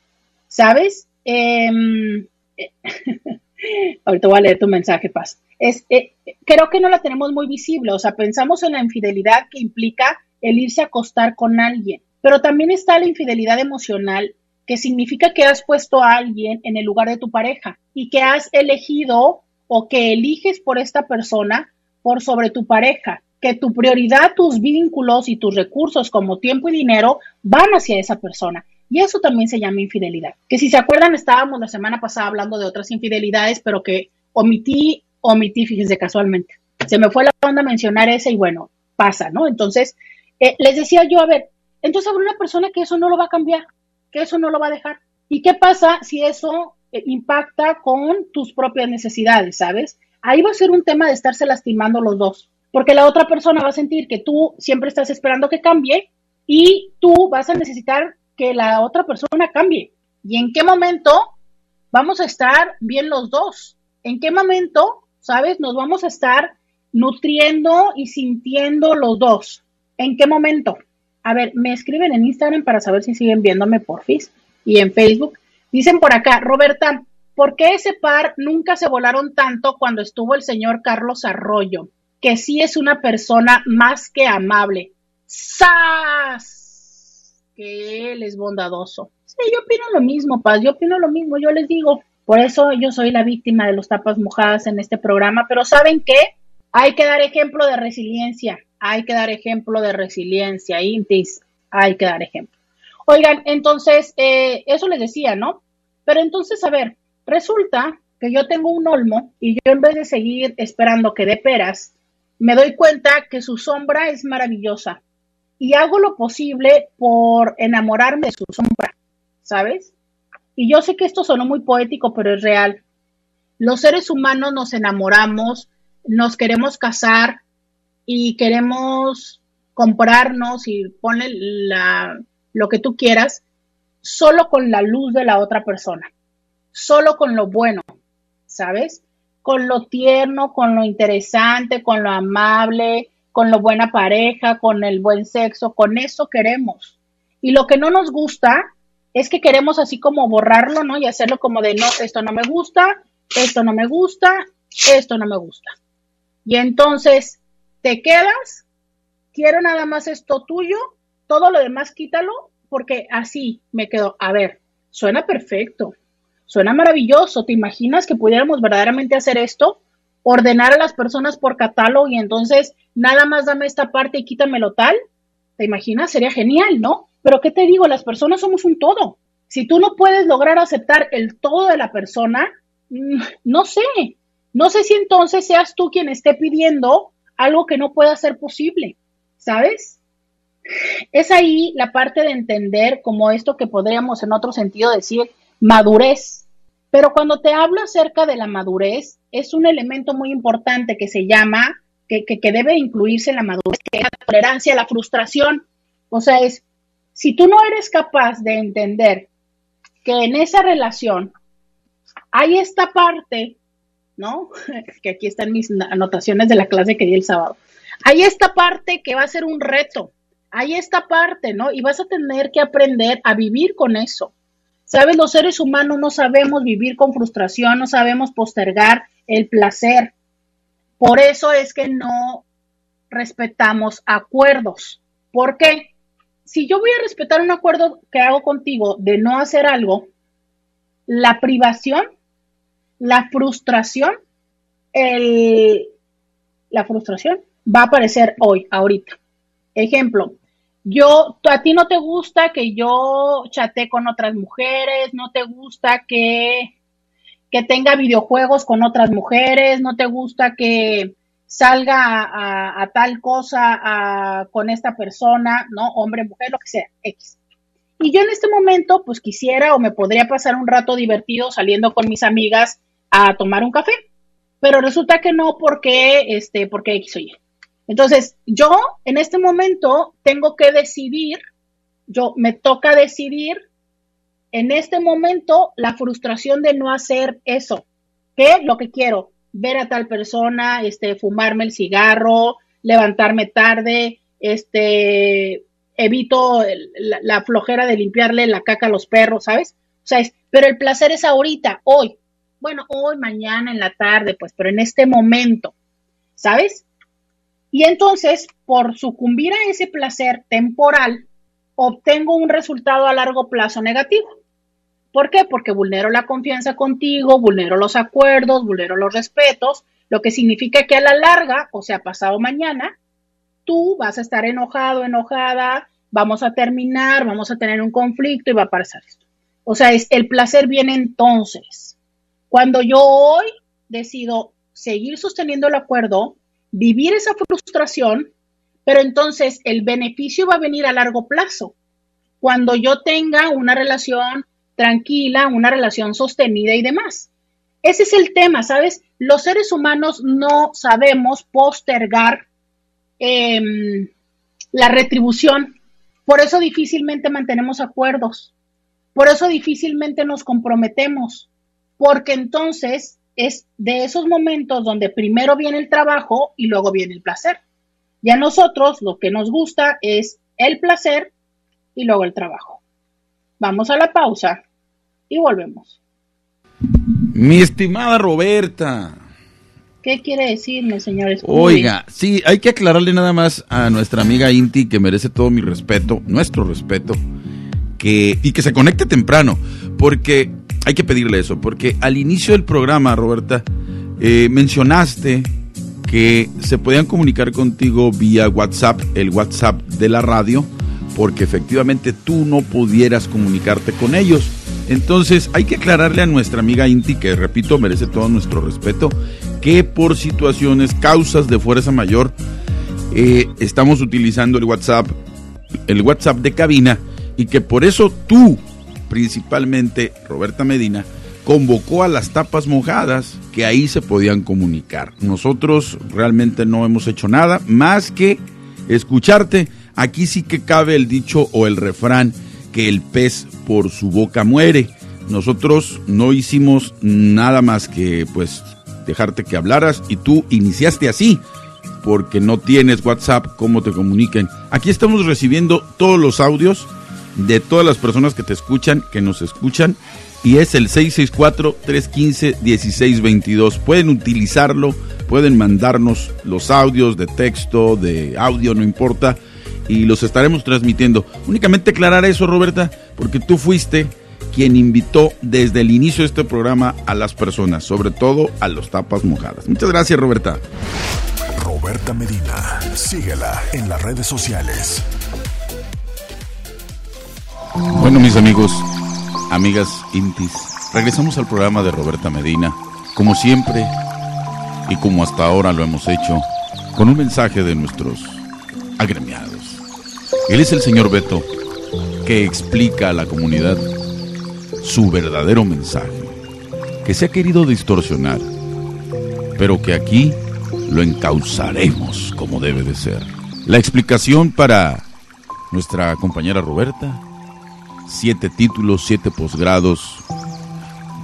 [SPEAKER 1] ¿sabes? Em, ahorita voy a leer tu mensaje, Paz. Eh, creo que no la tenemos muy visible, o sea, pensamos en la infidelidad que implica el irse a acostar con alguien, pero también está la infidelidad emocional, que significa que has puesto a alguien en el lugar de tu pareja y que has elegido o que eliges por esta persona por sobre tu pareja, que tu prioridad, tus vínculos y tus recursos como tiempo y dinero van hacia esa persona. Y eso también se llama infidelidad. Que si se acuerdan, estábamos la semana pasada hablando de otras infidelidades, pero que omití, omití, fíjense casualmente. Se me fue la onda mencionar esa y bueno, pasa, ¿no? Entonces, eh, les decía yo, a ver, entonces habrá una persona que eso no lo va a cambiar, que eso no lo va a dejar. ¿Y qué pasa si eso eh, impacta con tus propias necesidades, ¿sabes? Ahí va a ser un tema de estarse lastimando los dos, porque la otra persona va a sentir que tú siempre estás esperando que cambie y tú vas a necesitar que la otra persona cambie. ¿Y en qué momento vamos a estar bien los dos? ¿En qué momento, sabes, nos vamos a estar nutriendo y sintiendo los dos? ¿En qué momento? A ver, me escriben en Instagram para saber si siguen viéndome por FIS y en Facebook. Dicen por acá, Roberta, ¿por qué ese par nunca se volaron tanto cuando estuvo el señor Carlos Arroyo? Que sí es una persona más que amable. ¡Sas! que él es bondadoso. Sí, yo opino lo mismo, Paz, yo opino lo mismo, yo les digo. Por eso yo soy la víctima de los tapas mojadas en este programa, pero ¿saben qué? Hay que dar ejemplo de resiliencia, hay que dar ejemplo de resiliencia, Intis, hay que dar ejemplo. Oigan, entonces, eh, eso les decía, ¿no? Pero entonces, a ver, resulta que yo tengo un olmo y yo en vez de seguir esperando que dé peras, me doy cuenta que su sombra es maravillosa y hago lo posible por enamorarme de su sombra, ¿sabes? Y yo sé que esto sonó muy poético, pero es real. Los seres humanos nos enamoramos, nos queremos casar y queremos comprarnos y ponle la, lo que tú quieras solo con la luz de la otra persona, solo con lo bueno, ¿sabes? Con lo tierno, con lo interesante, con lo amable, con la buena pareja, con el buen sexo, con eso queremos. Y lo que no nos gusta es que queremos así como borrarlo, ¿no? Y hacerlo como de, no, esto no me gusta, esto no me gusta, esto no me gusta. Y entonces te quedas, quiero nada más esto tuyo, todo lo demás quítalo, porque así me quedo. A ver, suena perfecto, suena maravilloso. ¿Te imaginas que pudiéramos verdaderamente hacer esto? Ordenar a las personas por catálogo y entonces nada más dame esta parte y quítamelo tal, ¿te imaginas? Sería genial, ¿no? Pero ¿qué te digo? Las personas somos un todo. Si tú no puedes lograr aceptar el todo de la persona, mm, no sé, no sé si entonces seas tú quien esté pidiendo algo que no pueda ser posible, ¿sabes? Es ahí la parte de entender como esto que podríamos en otro sentido decir madurez. Pero cuando te hablo acerca de la madurez, es un elemento muy importante que se llama que, debe incluirse en la madurez, que es la tolerancia la frustración. O sea, es, si tú no eres capaz de entender que en esa relación hay esta parte, ¿no? que aquí están mis anotaciones de la clase que di el sábado. Hay esta parte que va a ser un reto. Hay esta parte, ¿no? Y vas a tener que aprender a vivir con eso. Sabes, los seres humanos no sabemos vivir con frustración, no sabemos postergar el placer. Por eso es que no respetamos acuerdos. ¿Por qué? Si yo voy a respetar un acuerdo que hago contigo de no hacer algo, la privación, la frustración, el, la frustración va a aparecer hoy, ahorita. Ejemplo, yo, a ti no te gusta que yo chate con otras mujeres, no te gusta que que tenga videojuegos con otras mujeres, no te gusta que salga a, tal cosa con esta persona, ¿no? Hombre, mujer, lo que sea, X. Y yo en este momento, pues quisiera o me podría pasar un rato divertido saliendo con mis amigas a tomar un café, pero resulta que no porque, este, porque X o Y. Entonces, yo en este momento tengo que decidir, yo me toca decidir en este momento la frustración de no hacer eso. ¿Qué? Lo que quiero, ver a tal persona, este, fumarme el cigarro, levantarme tarde, este, evito la, la, flojera de limpiarle la caca a los perros, ¿sabes? O sea, es, pero el placer es ahorita, hoy. Bueno, hoy, mañana, en la tarde, pues, pero en este momento, ¿sabes? Y entonces, por sucumbir a ese placer temporal, obtengo un resultado a largo plazo negativo. ¿Por qué? Porque vulnero la confianza contigo, vulnero los acuerdos, vulnero los respetos, lo que significa que a la larga, o sea, pasado mañana, tú vas a estar enojado, enojada, vamos a terminar, vamos a tener un conflicto y va a pasar esto. O sea, es, el placer viene entonces. Cuando yo hoy decido seguir sosteniendo el acuerdo, vivir esa frustración, pero entonces el beneficio va a venir a largo plazo. Cuando yo tenga una relación tranquila, una relación sostenida y demás. Ese es el tema, ¿sabes? Los seres humanos no sabemos postergar Em, la retribución. Por eso difícilmente mantenemos acuerdos. Por eso difícilmente nos comprometemos. Porque entonces es de esos momentos donde primero viene el trabajo y luego viene el placer. Y a nosotros lo que nos gusta es el placer y luego el trabajo. Vamos a la pausa y volvemos.
[SPEAKER 4] Mi estimada Roberta,
[SPEAKER 1] ¿Qué quiere decirme, señores?
[SPEAKER 4] Oiga, sí, hay que aclararle nada más a nuestra amiga Inti, que merece todo mi respeto, nuestro respeto, que, y que se conecte temprano, porque hay que pedirle eso, porque al inicio del programa, Roberta, eh, mencionaste que se podían comunicar contigo vía WhatsApp, el WhatsApp de la radio, porque efectivamente tú no pudieras comunicarte con ellos. Entonces hay que aclararle a nuestra amiga Inti, que repito, merece todo nuestro respeto, que por situaciones, causas de fuerza mayor, eh, estamos utilizando el WhatsApp, el WhatsApp de cabina, y que por eso tú, principalmente Roberta Medina, convocó a las tapas mojadas que ahí se podían comunicar. Nosotros realmente no hemos hecho nada más que escucharte. Aquí sí que cabe el dicho o el refrán que el pez por su boca muere. Nosotros no hicimos nada más que pues dejarte que hablaras y tú iniciaste así porque no tienes WhatsApp, cómo te comuniquen. Aquí estamos recibiendo todos los audios de todas las personas que te escuchan, que nos escuchan, y es el 664-315-1622. Pueden utilizarlo, pueden mandarnos los audios de texto, de audio, no importa, y los estaremos transmitiendo. Únicamente aclarar eso, Roberta, porque tú fuiste quien invitó desde el inicio de este programa a las personas, sobre todo a los tapas mojadas. Muchas gracias, Roberta.
[SPEAKER 2] Roberta Medina, síguela en las redes sociales.
[SPEAKER 4] Bueno, mis amigos, amigas intis, regresamos al programa de Roberta Medina, como siempre y como hasta ahora lo hemos hecho, con un mensaje de nuestros agremiados. Él es el señor Beto, que explica a la comunidad su verdadero mensaje, que se ha querido distorsionar, pero que aquí lo encauzaremos como debe de ser. La explicación para nuestra compañera Roberta, siete títulos, siete posgrados,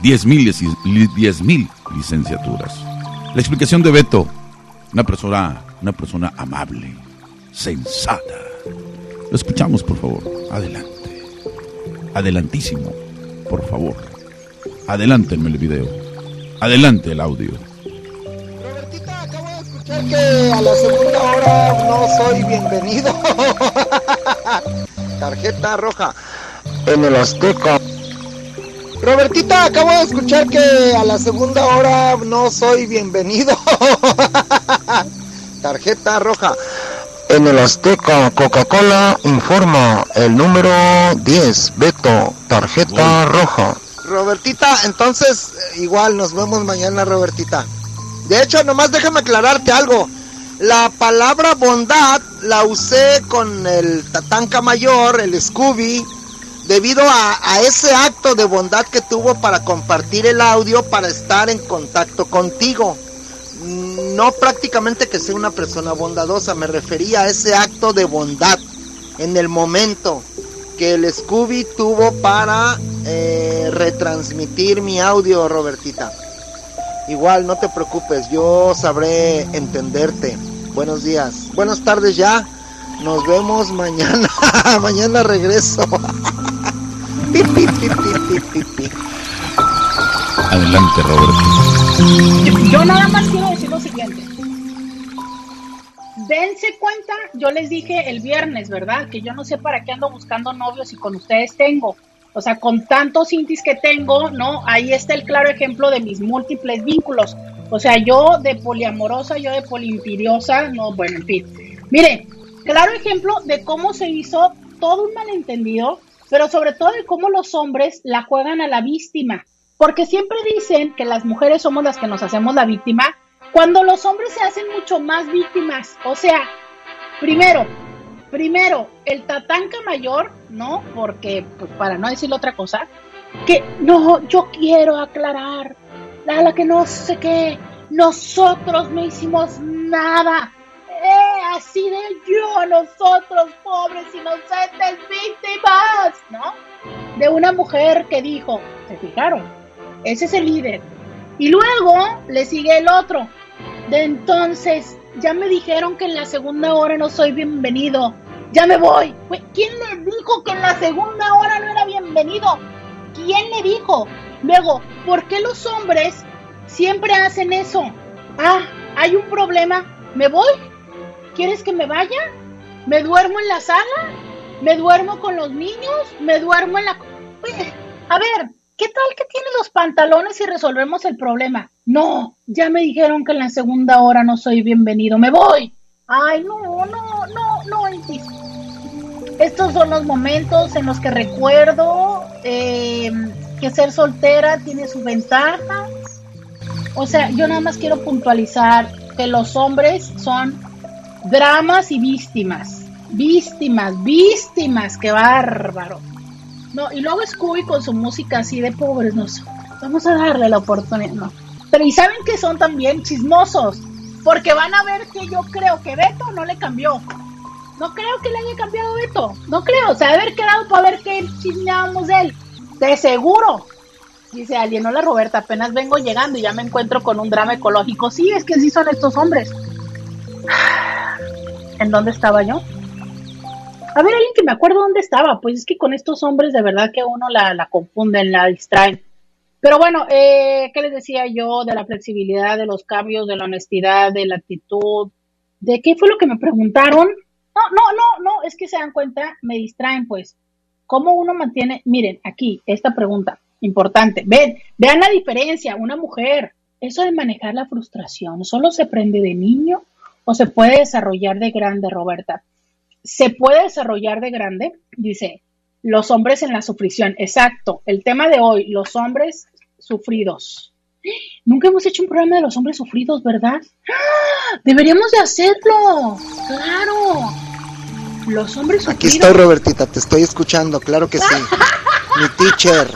[SPEAKER 4] diez mil, diez mil licenciaturas. La explicación de Beto, una persona, una persona amable, sensata. Lo escuchamos, por favor. Adelante. Adelantísimo por favor. Adelántenme el video. Adelante el audio.
[SPEAKER 5] Robertita, acabo de escuchar que a la segunda hora no soy bienvenido. Tarjeta roja en el Azteca. Robertita, acabo de escuchar que a la segunda hora no soy bienvenido. Tarjeta roja. En el Azteca, Coca-Cola informa el número 10, Beto, tarjeta roja. Robertita, entonces igual nos vemos mañana, Robertita. De hecho, nomás déjame aclararte algo. La palabra bondad la usé con el Tatanka Mayor, el Scooby, debido a, ese acto de bondad que tuvo para compartir el audio para estar en contacto contigo no prácticamente que sea una persona bondadosa, me refería a ese acto de bondad en el momento que el Scooby tuvo para eh, retransmitir mi audio, Robertita. Igual, no te preocupes, yo sabré entenderte. Buenos días, buenas tardes ya. Nos vemos mañana. mañana regreso.
[SPEAKER 4] Adelante,
[SPEAKER 1] Roberto. Yo, nada más quiero decir lo siguiente. Dense cuenta, yo les dije el viernes, ¿verdad? Que yo no sé para qué ando buscando novios y con ustedes tengo. O sea, con tantos intis que tengo, ¿no? Ahí está el claro ejemplo de mis múltiples vínculos. O sea, yo de poliamorosa, yo de polimpiriosa, no, bueno, en fin. Mire, claro ejemplo de cómo se hizo todo un malentendido, pero sobre todo de cómo los hombres la juegan a la víctima. Porque siempre dicen que las mujeres somos las que nos hacemos la víctima, cuando los hombres se hacen mucho más víctimas. O sea, primero, primero, el tatanca mayor, ¿no? Porque, pues para no decir otra cosa, que no, yo quiero aclarar, la, la que no sé qué, nosotros no hicimos nada. Eh, así de yo, nosotros, pobres inocentes víctimas, ¿no? De una mujer que dijo, ¿se fijaron? Ese es el líder. Y luego le sigue el otro. De entonces, ya me dijeron que en la segunda hora no soy bienvenido. Ya me voy. ¿Quién le dijo que en la segunda hora no era bienvenido? ¿Quién le dijo? Luego, ¿por qué los hombres siempre hacen eso? Ah, hay un problema. ¿Me voy? ¿Quieres que me vaya? ¿Me duermo en la sala? ¿Me duermo con los niños? ¿Me duermo en la... a ver, ¿qué tal que tienes los pantalones y resolvemos el problema? No, ya me dijeron que en la segunda hora no soy bienvenido. Me voy. Ay, no, no, no, no, Estos son los momentos en los que recuerdo eh, que ser soltera tiene su ventaja. O sea, yo nada más quiero puntualizar que los hombres son dramas y víctimas. Víctimas, víctimas, qué bárbaro. No, y luego Scooby con su música así de pobres, no vamos a darle la oportunidad, no. Pero y saben que son también chismosos, porque van a ver que yo creo que Beto no le cambió. No creo que le haya cambiado Beto, no creo, o sea, haber quedado para ver qué chismeábamos de él. De seguro. Dice alguien, hola Roberta, apenas vengo llegando y ya me encuentro con un drama ecológico. Sí, es que sí son estos hombres. ¿En dónde estaba yo? A ver, alguien que me acuerdo dónde estaba. Pues es que con estos hombres de verdad que uno la, la confunden, la distraen. Pero bueno, eh, ¿qué les decía yo de la flexibilidad, de los cambios, de la honestidad, de la actitud? ¿De qué fue lo que me preguntaron? No, no, no, no, es que se dan cuenta, me distraen pues. ¿Cómo uno mantiene? Miren, aquí, esta pregunta, importante. Ven, vean la diferencia, una mujer, eso de manejar la frustración, ¿solo se aprende de niño o se puede desarrollar de grande, Roberta? Se puede desarrollar de grande, dice, los hombres en la sufrición. Exacto, el tema de hoy, los hombres sufridos. Nunca hemos hecho un programa de los hombres sufridos, ¿verdad? ¡Ah! Deberíamos de hacerlo. Claro. Los hombres
[SPEAKER 5] sufridos. Aquí estoy, Robertita, te estoy escuchando, claro que sí. Mi teacher.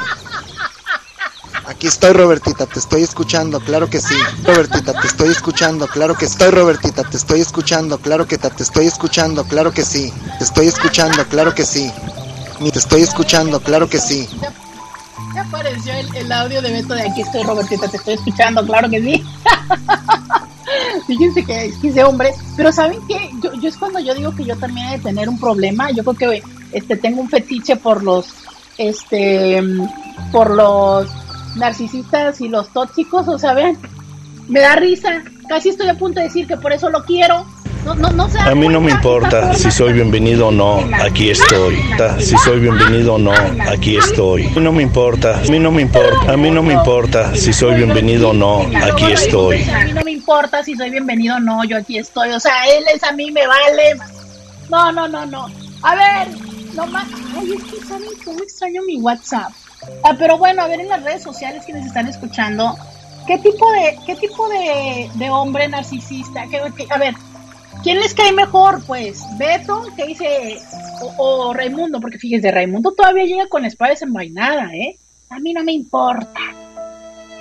[SPEAKER 5] Aquí estoy, Robertita, te estoy escuchando, claro que sí. Robertita, te estoy escuchando, claro que estoy, Robertita, te estoy escuchando, claro que te, estoy escuchando, claro que sí. Te estoy escuchando, claro que sí. Te estoy escuchando, claro que sí.
[SPEAKER 1] Ya, apareció el, audio de Beto de aquí estoy, Robertita, te estoy escuchando, claro que sí. Fíjense que es hombre, pero ¿saben qué? Yo, yo es cuando yo digo que yo también he de tener un problema. Yo creo que este tengo un fetiche por los este por los narcisistas y los tóxicos, o sea, vean, me da risa. Casi estoy a punto de decir que por eso lo quiero. No, no, no
[SPEAKER 7] a mí no me importa si soy bienvenido o no, aquí estoy. Si soy bienvenido o no, aquí estoy. A mí no me importa, a mí no me importa, a mí no me importa si soy bienvenido o no, aquí estoy.
[SPEAKER 1] A mí no me importa si soy bienvenido o no, yo aquí estoy. O sea, él es a mí, me vale. No, no, no, no. A ver, no más. Ay, es que saben cómo extraño mi WhatsApp. Ah, pero bueno, a ver en las redes sociales que nos están escuchando, ¿qué tipo de, qué tipo de, hombre narcisista? a ver, ¿quién les cae mejor? Pues, Beto, que dice, o, Raimundo, porque fíjense, Raimundo todavía llega con la espada desenvainada, ¿eh? A mí no me importa.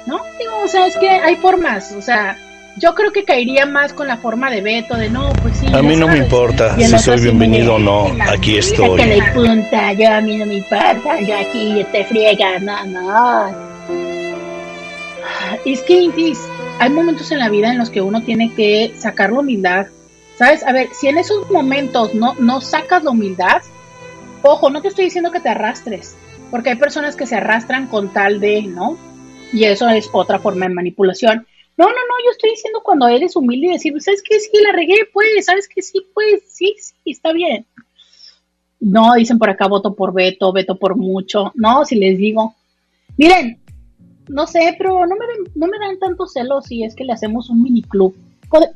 [SPEAKER 1] ¿No? Digo, o sea, es que hay formas, o sea, yo creo que caería más con la forma de Beto, de no, pues.
[SPEAKER 7] A mí no me importa si soy bienvenido o no, aquí estoy.
[SPEAKER 1] Punta, yo a mí no me importa, yo aquí te friega, no, no. Es que, hay momentos en la vida en los que uno tiene que sacar la humildad, ¿sabes? A ver, si en esos momentos no, no sacas la humildad, ojo, no te estoy diciendo que te arrastres, porque hay personas que se arrastran con tal de, ¿no? Y eso es otra forma de manipulación. No, no, no, yo estoy diciendo cuando eres humilde y decir, ¿sabes qué? Sí, la regué, pues, ¿sabes qué? Sí, pues, sí, sí, está bien. No, dicen por acá, voto por Beto, veto por mucho. No, si les digo. Miren, no sé, pero no me, no me dan tanto celos si es que le hacemos un mini club.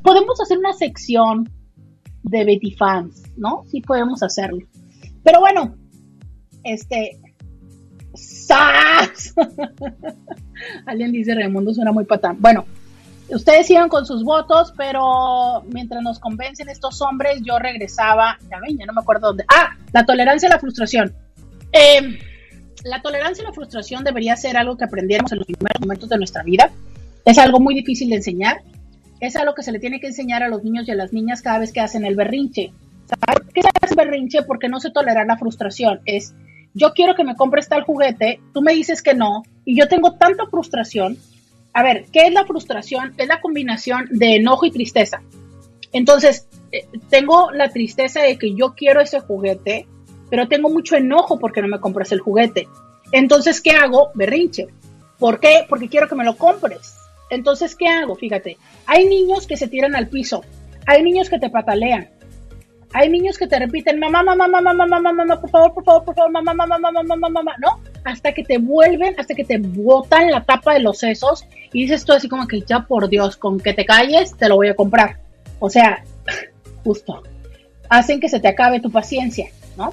[SPEAKER 1] Podemos hacer una sección de Betty fans, ¿no? Sí podemos hacerlo. Pero bueno, este, ¡Sas! Alguien dice Raimundo suena muy patán. Bueno, ustedes sigan con sus votos, pero mientras nos convencen estos hombres, yo regresaba, ya ven, ya no me acuerdo dónde. Ah, la tolerancia a la frustración. Em, la tolerancia a la frustración debería ser algo que aprendiéramos en los primeros momentos de nuestra vida. Es algo muy difícil de enseñar. Es algo que se le tiene que enseñar a los niños y a las niñas cada vez que hacen el berrinche. ¿Sabes qué hace berrinche? Porque no se tolera la frustración. Es yo quiero que me compres tal juguete, tú me dices que no, y yo tengo tanta frustración. A ver, ¿qué es la frustración? Es la combinación de enojo y tristeza. Entonces, eh, tengo la tristeza de que yo quiero ese juguete, pero tengo mucho enojo porque no me compras el juguete. Entonces, ¿qué hago? Berrinche. ¿Por qué? Porque quiero que me lo compres. Entonces, ¿qué hago? Fíjate, hay niños que se tiran al piso, hay niños que te patalean, hay niños que te repiten, mamá, mamá, mamá, mamá, mamá, mamá, por favor, por favor, por favor, mamá, mamá, mamá, mamá, mamá, ¿no? Hasta que te vuelven, hasta que te botan la tapa de los sesos y dices tú así como que ya por Dios, con que te calles, te lo voy a comprar. O sea, justo, hacen que se te acabe tu paciencia, ¿no?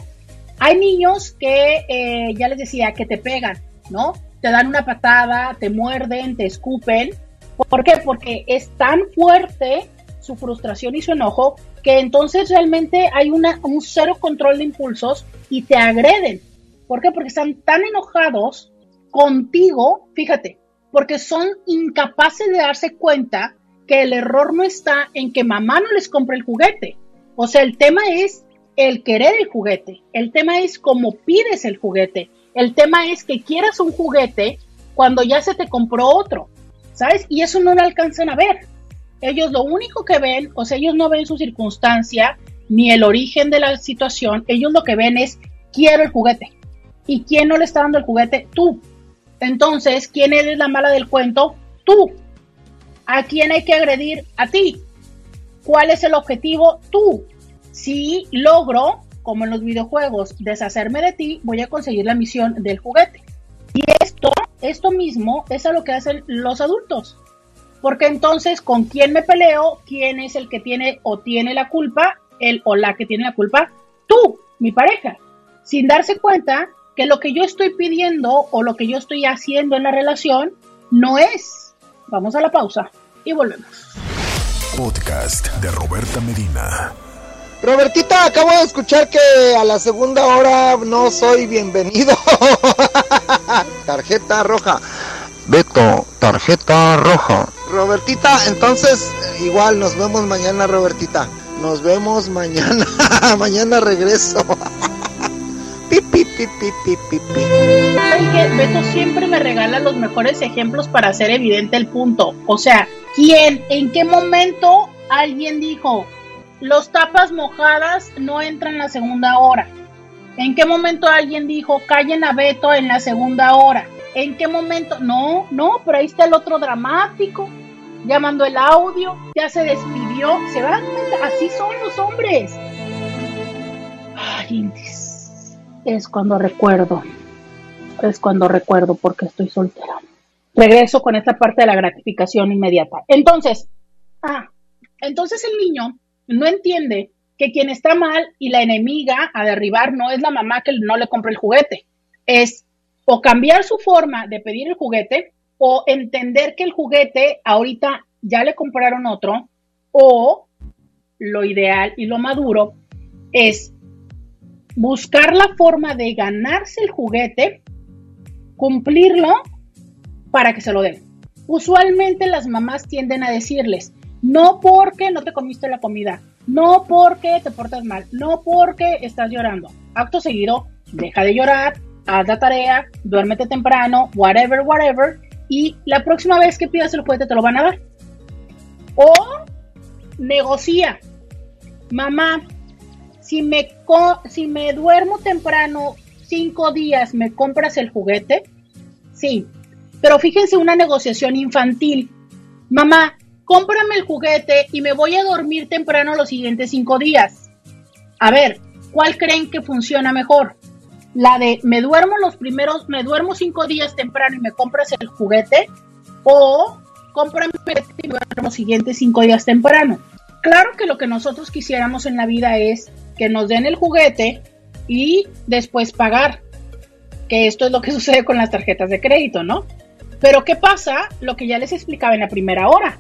[SPEAKER 1] Hay niños que, ya les decía, que te pegan, ¿no? Te dan una patada, te muerden, te escupen. ¿Por qué? Porque es tan fuerte su frustración y su enojo que entonces realmente hay una, un cero control de impulsos y te agreden. ¿Por qué? Porque están tan enojados contigo, fíjate, porque son incapaces de darse cuenta que el error no está en que mamá no les compre el juguete. O sea, el tema es el querer el juguete, el tema es cómo pides el juguete, el tema es que quieras un juguete cuando ya se te compró otro, ¿sabes? Y eso no lo alcanzan a ver. Ellos lo único que ven, o sea, ellos no ven su circunstancia ni el origen de la situación, ellos lo que ven es quiero el juguete. ¿Y quién no le está dando el juguete? Tú. Entonces, ¿quién eres la mala del cuento? Tú. ¿A quién hay que agredir? A ti. ¿Cuál es el objetivo? Tú. Si logro, como en los videojuegos, deshacerme de ti, voy a conseguir la misión del juguete. Y esto, esto mismo es a lo que hacen los adultos. Porque entonces, ¿con quién me peleo? ¿Quién es el que tiene o tiene la culpa? El o la que tiene la culpa. Tú, mi pareja. Sin darse cuenta que lo que yo estoy pidiendo o lo que yo estoy haciendo en la relación no es. Vamos a la pausa y volvemos.
[SPEAKER 2] Podcast de Roberta Medina.
[SPEAKER 5] Robertita, acabo de escuchar que a la segunda hora no soy bienvenido. Tarjeta roja. Beto, tarjeta roja. Robertita, entonces igual nos vemos mañana, Robertita. Nos vemos mañana. mañana regreso.
[SPEAKER 1] pipi, pipi, pipi, Beto siempre me regala los mejores ejemplos para hacer evidente el punto. O sea, ¿quién, en qué momento alguien dijo, los tapas mojadas no entran en la segunda hora? ¿En qué momento alguien dijo, callen a Beto en la segunda hora? ¿En qué momento? No, no, pero ahí está el otro dramático, llamando el audio, ya se despidió, se van así son los hombres. Ay, es cuando recuerdo, es cuando recuerdo porque estoy soltera. Regreso con esta parte de la gratificación inmediata. Entonces, ah, entonces el niño no entiende que quien está mal y la enemiga a derribar no es la mamá que no le compra el juguete, es o cambiar su forma de pedir el juguete o entender que el juguete ahorita ya le compraron otro o lo ideal y lo maduro es buscar la forma de ganarse el juguete, cumplirlo para que se lo den. Usualmente las mamás tienden a decirles, no porque no te comiste la comida, no porque te portas mal, no porque estás llorando. Acto seguido, deja de llorar, haz la tarea, duérmete temprano, whatever, whatever, y la próxima vez que pidas el juguete te lo van a dar. O negocia. Mamá, si me, si me duermo temprano cinco días, ¿me compras el juguete? Sí. Pero fíjense una negociación infantil. Mamá, cómprame el juguete y me voy a dormir temprano los siguientes cinco días. A ver, ¿cuál creen que funciona mejor? La de me duermo los primeros, me duermo cinco días temprano y me compras el juguete o cómprame el juguete y me duermo los siguientes cinco días temprano. Claro que lo que nosotros quisiéramos en la vida es que nos den el juguete y después pagar, que esto es lo que sucede con las tarjetas de crédito, ¿no? Pero ¿qué pasa? Lo que ya les explicaba en la primera hora.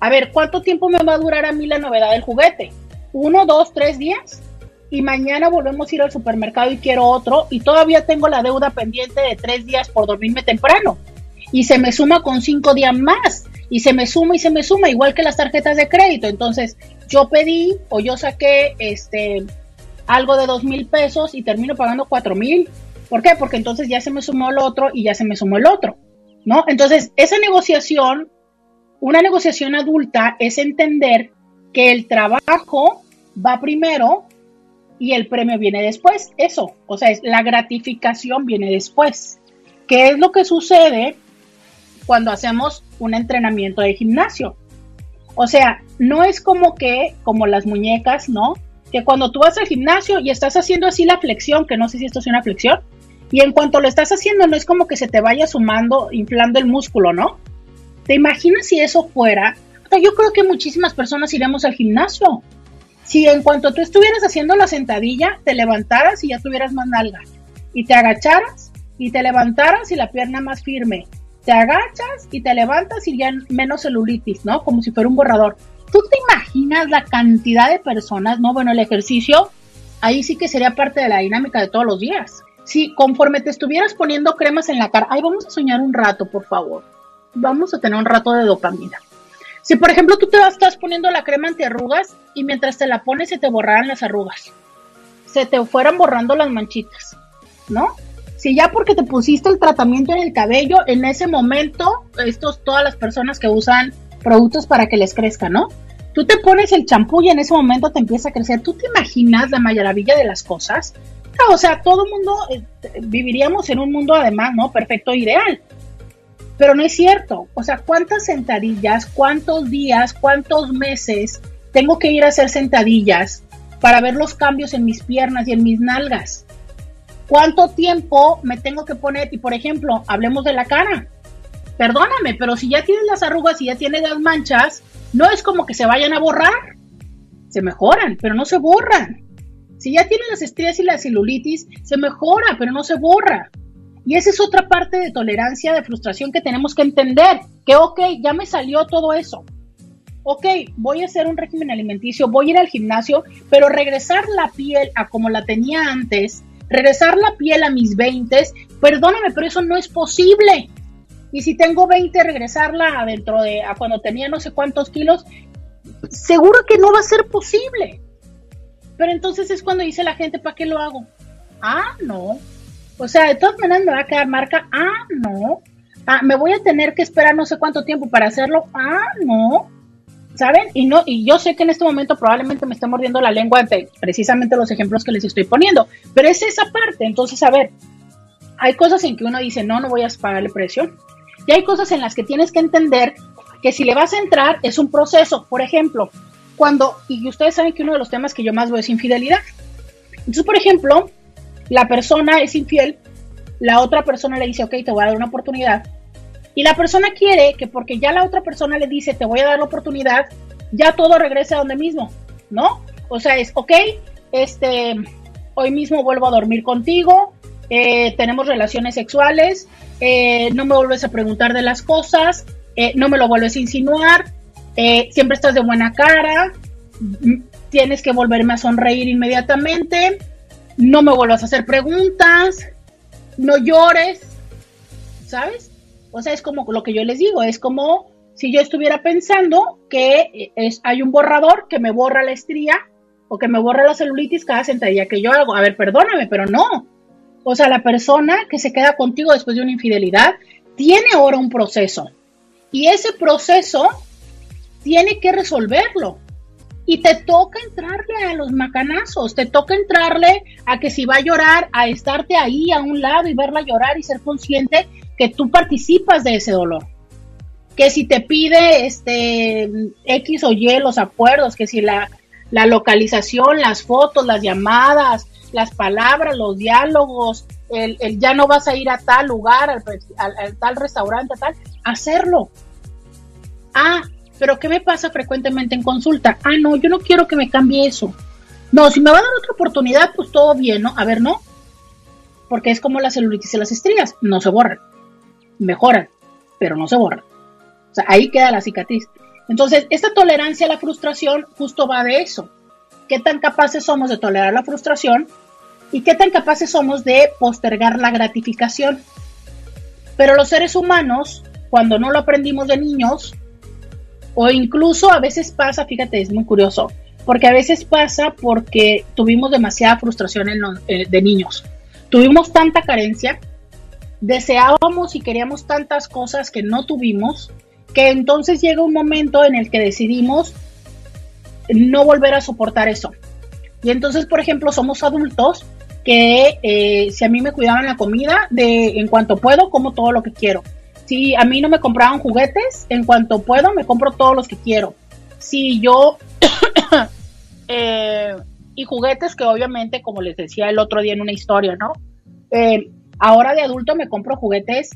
[SPEAKER 1] A ver, ¿cuánto tiempo me va a durar a mí la novedad del juguete? ¿Uno, dos, tres días? Y mañana volvemos a ir al supermercado y quiero otro y todavía tengo la deuda pendiente de tres días por dormirme temprano. Y se me suma con cinco días más. Y se me suma y se me suma, igual que las tarjetas de crédito. Entonces, yo pedí o yo saqué este algo de dos mil pesos y termino pagando cuatro mil. ¿Por qué? Porque entonces ya se me sumó el otro y ya se me sumó el otro. ¿No? Entonces, esa negociación una negociación adulta es entender que el trabajo va primero y el premio viene después. Eso, o sea, es, la gratificación viene después. ¿Qué es lo que sucede cuando hacemos un entrenamiento de gimnasio? O sea, no es como que, como las muñecas, ¿no? Que cuando tú vas al gimnasio y estás haciendo así la flexión, que no sé si esto es una flexión, y en cuanto lo estás haciendo, no es como que se te vaya sumando, inflando el músculo, ¿no? ¿Te imaginas si eso fuera? yo creo que muchísimas personas iremos al gimnasio. Si en cuanto tú estuvieras haciendo la sentadilla, te levantaras y ya tuvieras más nalgas, y te agacharas y te levantaras y la pierna más firme, te agachas y te levantas y ya menos celulitis, ¿no? Como si fuera un borrador. ¿Tú te imaginas la cantidad de personas, no? Bueno, el ejercicio, ahí sí que sería parte de la dinámica de todos los días. Si conforme te estuvieras poniendo cremas en la cara, ay, vamos a soñar un rato, por favor vamos a tener un rato de dopamina. Si por ejemplo tú te estás poniendo la crema antiarrugas y mientras te la pones se te borraran las arrugas, se te fueran borrando las manchitas, ¿no? Si ya porque te pusiste el tratamiento en el cabello, en ese momento, estos, todas las personas que usan productos para que les crezca, ¿no? Tú te pones el champú y en ese momento te empieza a crecer. ¿Tú te imaginas la maravilla de las cosas? o sea, todo mundo eh, viviríamos en un mundo además, ¿no? Perfecto, ideal. Pero no es cierto. O sea, ¿cuántas sentadillas, cuántos días, cuántos meses tengo que ir a hacer sentadillas para ver los cambios en mis piernas y en mis nalgas? ¿Cuánto tiempo me tengo que poner? Y por ejemplo, hablemos de la cara. Perdóname, pero si ya tienes las arrugas y ya tienes las manchas, no es como que se vayan a borrar. Se mejoran, pero no se borran. Si ya tienes las estrías y la celulitis, se mejora, pero no se borra. Y esa es otra parte de tolerancia, de frustración que tenemos que entender, que ok, ya me salió todo eso. Ok, voy a hacer un régimen alimenticio, voy a ir al gimnasio, pero regresar la piel a como la tenía antes, regresar la piel a mis 20, perdóname, pero eso no es posible. Y si tengo 20, regresarla dentro de a cuando tenía no sé cuántos kilos, seguro que no va a ser posible. Pero entonces es cuando dice la gente, ¿para qué lo hago? Ah, no, o sea, de todas maneras me va a quedar marca. Ah, no. Ah, me voy a tener que esperar no sé cuánto tiempo para hacerlo. Ah, no. ¿Saben? Y no, y yo sé que en este momento probablemente me está mordiendo la lengua ante precisamente los ejemplos que les estoy poniendo. Pero es esa parte. Entonces, a ver, hay cosas en que uno dice, no, no voy a pagarle presión. Y hay cosas en las que tienes que entender que si le vas a entrar es un proceso. Por ejemplo, cuando, y ustedes saben que uno de los temas que yo más veo es infidelidad. Entonces, por ejemplo, la persona es infiel, la otra persona le dice, ok, te voy a dar una oportunidad. Y la persona quiere que porque ya la otra persona le dice, te voy a dar la oportunidad, ya todo regrese a donde mismo, ¿no? O sea, es, ok, este, hoy mismo vuelvo a dormir contigo, eh, tenemos relaciones sexuales, eh, no me vuelves a preguntar de las cosas, eh, no me lo vuelves a insinuar, siempre estás de buena cara, tienes que volverme a sonreír inmediatamente, no me vuelvas a hacer preguntas, no llores, ¿sabes? O sea, es como lo que yo les digo, es como si yo estuviera pensando que es, hay un borrador que me borra la estría o que me borra la celulitis cada sentadilla que yo hago. A ver, perdóname, pero no. O sea, la persona que se queda contigo después de una infidelidad tiene ahora un proceso. Y ese proceso tiene que resolverlo. Y te toca entrarle a los macanazos, te toca entrarle a que si va a llorar, a estarte ahí a un lado y verla llorar y ser consciente que tú participas de ese dolor. Que si te pide este X o Y los acuerdos, que si la, la localización, las fotos, las llamadas, las palabras, los diálogos, el, ya no vas a ir a tal lugar, al, al tal restaurante, tal, hacerlo. Ah, pero ¿qué me pasa frecuentemente en consulta? Ah, no, yo no quiero que me cambie eso. No, si me va a dar otra oportunidad, pues todo bien, ¿no? A ver, no. Porque es como la celulitis y las estrías, no se borran. Mejoran, pero no se borran. O sea, ahí queda la cicatriz. Entonces, esta tolerancia a la frustración justo va de eso. ¿Qué tan capaces somos de tolerar la frustración? ¿Y qué tan capaces somos de postergar la gratificación? Pero los seres humanos, cuando no lo aprendimos de niños, o incluso a veces pasa, fíjate, es muy curioso, porque a veces pasa porque tuvimos demasiada frustración eh, de niños. Tuvimos tanta carencia, deseábamos y queríamos tantas cosas que no tuvimos, que entonces llega un momento en el que decidimos no volver a soportar eso. Y entonces, por ejemplo, somos adultos que eh, si a mí me cuidaban la comida, de en cuanto puedo, como todo lo que quiero si a mí no me compraban juguetes, en cuanto puedo me compro todos los que quiero. Si yo... Eh, y juguetes que obviamente, como les decía el otro día en una historia, ¿no? Eh, ahora de adulto me compro juguetes,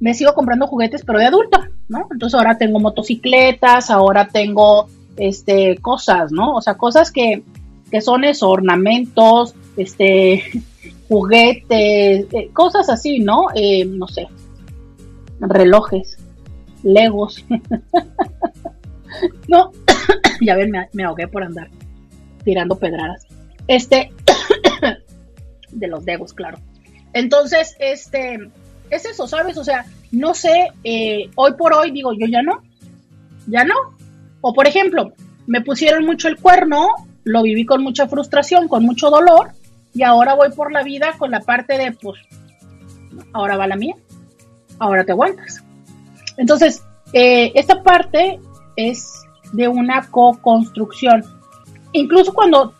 [SPEAKER 1] me sigo comprando juguetes, pero de adulto, ¿no? Entonces ahora tengo motocicletas, ahora tengo este cosas, ¿no? O sea, cosas que, que son eso, ornamentos, este juguetes, eh, cosas así, ¿no? no sé, relojes, legos. no, ya ven, me, ahogué por andar tirando pedradas. Este, de los legos, claro. Entonces, este, es eso, ¿sabes? O sea, no sé, eh, hoy por hoy digo, yo ya no, ya no. O por ejemplo, me pusieron mucho el cuerno, lo viví con mucha frustración, con mucho dolor, y ahora voy por la vida con la parte de, pues, ahora va la mía ahora te aguantas. Entonces, eh, esta parte es de una co-construcción. Incluso cuando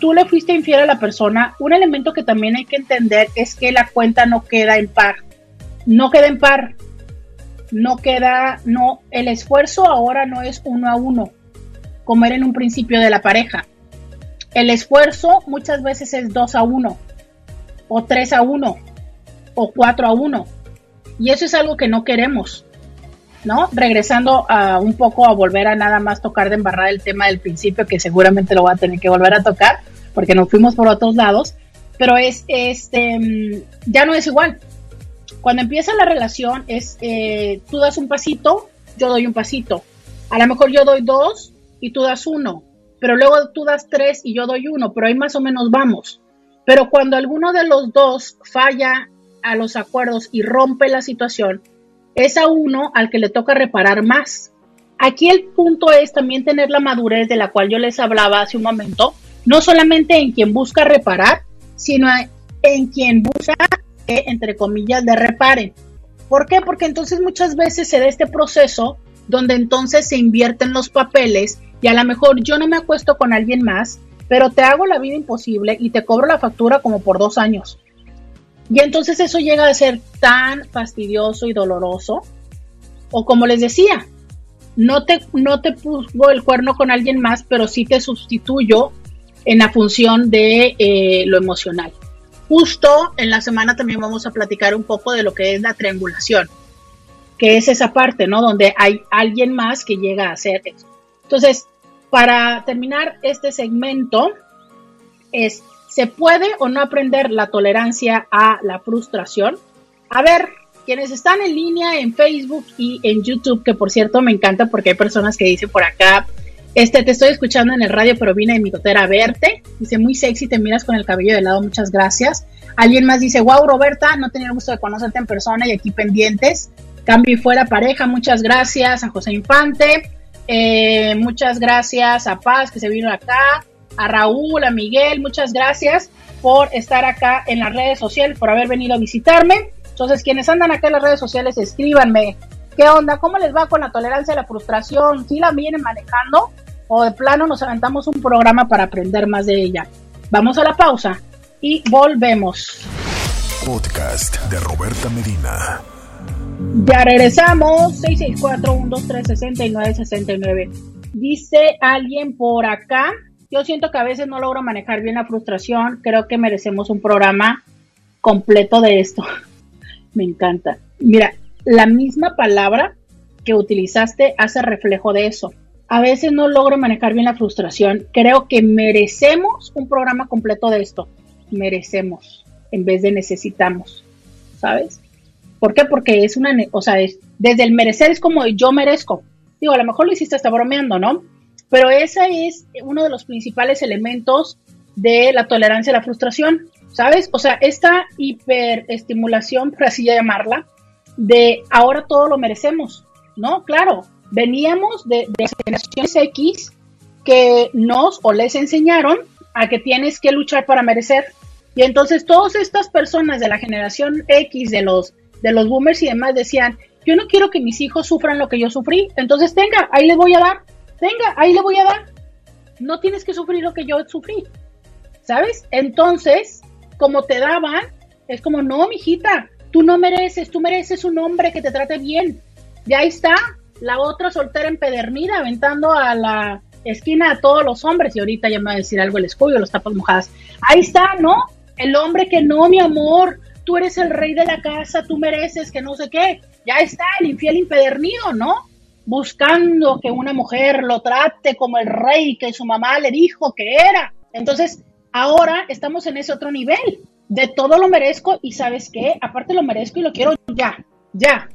[SPEAKER 1] tú le fuiste infiel a la persona, un elemento que también hay que entender es que la cuenta no queda en par. No queda en par. No queda, no, el esfuerzo ahora no es uno a uno, como era en un principio de la pareja. El esfuerzo muchas veces es dos a uno, o tres a uno, o cuatro a uno. Y eso es algo que no queremos, ¿no? Regresando a un poco a volver a nada más tocar de embarrar el tema del principio, que seguramente lo voy a tener que volver a tocar, porque nos fuimos por otros lados, pero es, este, ya no es igual. Cuando empieza la relación es, eh, tú das un pasito, yo doy un pasito. A lo mejor yo doy dos y tú das uno, pero luego tú das tres y yo doy uno, pero ahí más o menos vamos. Pero cuando alguno de los dos falla a los acuerdos y rompe la situación, es a uno al que le toca reparar más. Aquí el punto es también tener la madurez de la cual yo les hablaba hace un momento, no solamente en quien busca reparar, sino en quien busca que, entre comillas, de reparen. ¿Por qué? Porque entonces muchas veces se da este proceso donde entonces se invierten los papeles y a lo mejor yo no me acuesto con alguien más, pero te hago la vida imposible y te cobro la factura como por dos años. Y entonces eso llega a ser tan fastidioso y doloroso. O como les decía, no te, no te puso el cuerno con alguien más, pero sí te sustituyo en la función de eh, lo emocional. Justo en la semana también vamos a platicar un poco de lo que es la triangulación, que es esa parte, ¿no? Donde hay alguien más que llega a hacer eso. Entonces, para terminar este segmento, es ¿Se puede o no aprender la tolerancia a la frustración? A ver, quienes están en línea en Facebook y en YouTube, que por cierto me encanta porque hay personas que dicen por acá, este, te estoy escuchando en el radio, pero vine de mi totera a verte. Dice, muy sexy, te miras con el cabello de lado, muchas gracias. Alguien más dice, wow, Roberta, no tenía el gusto de conocerte en persona y aquí pendientes. Cambio y Fuera Pareja, muchas gracias a José Infante, eh, muchas gracias a Paz que se vino acá, a Raúl, a Miguel, muchas gracias por estar acá en las redes sociales, por haber venido a visitarme. Entonces, quienes andan acá en las redes sociales, escríbanme. ¿Qué onda? ¿Cómo les va con la tolerancia a la frustración? ¿Sí la vienen manejando? ¿O de plano nos aventamos un programa para aprender más de ella? Vamos a la pausa y volvemos.
[SPEAKER 2] Podcast de Roberta Medina.
[SPEAKER 1] Ya regresamos, 664-123-6969. Dice alguien por acá, yo siento que a veces no logro manejar bien la frustración, creo que merecemos un programa completo de esto. Me encanta. Mira, la misma palabra que utilizaste hace reflejo de eso. A veces no logro manejar bien la frustración, creo que merecemos un programa completo de esto. Merecemos en vez de necesitamos, ¿sabes? ¿Por qué? Porque es una, o sea, es, desde el merecer es como yo merezco. Digo, a lo mejor lo hiciste hasta bromeando, ¿no? Pero ese es uno de los principales elementos de la tolerancia a la frustración, ¿sabes? O sea, esta hiperestimulación, por así llamarla, de ahora todo lo merecemos, ¿no? Claro, veníamos de, de generaciones X que nos o les enseñaron a que tienes que luchar para merecer. Y entonces todas estas personas de la generación X, de los de los boomers y demás decían, yo no quiero que mis hijos sufran lo que yo sufrí, entonces tenga, ahí le voy a dar, tenga, ahí le voy a dar. No tienes que sufrir lo que yo sufrí, ¿sabes? Entonces, como te daban, es como, no, mijita, tú no mereces, tú mereces un hombre que te trate bien. Y ahí está, la otra soltera empedernida, aventando a la esquina a todos los hombres, y ahorita ya me va a decir algo el escudo, los tapas mojadas. Ahí está, ¿no? El hombre que no, mi amor, tú eres el rey de la casa, tú mereces que no sé qué. Ya está el infiel impedernido, ¿no? Buscando que una mujer lo trate como el rey que su mamá le dijo que era. Entonces, ahora estamos en ese otro nivel. De todo lo merezco y sabes qué, aparte lo merezco y lo quiero ya, ya,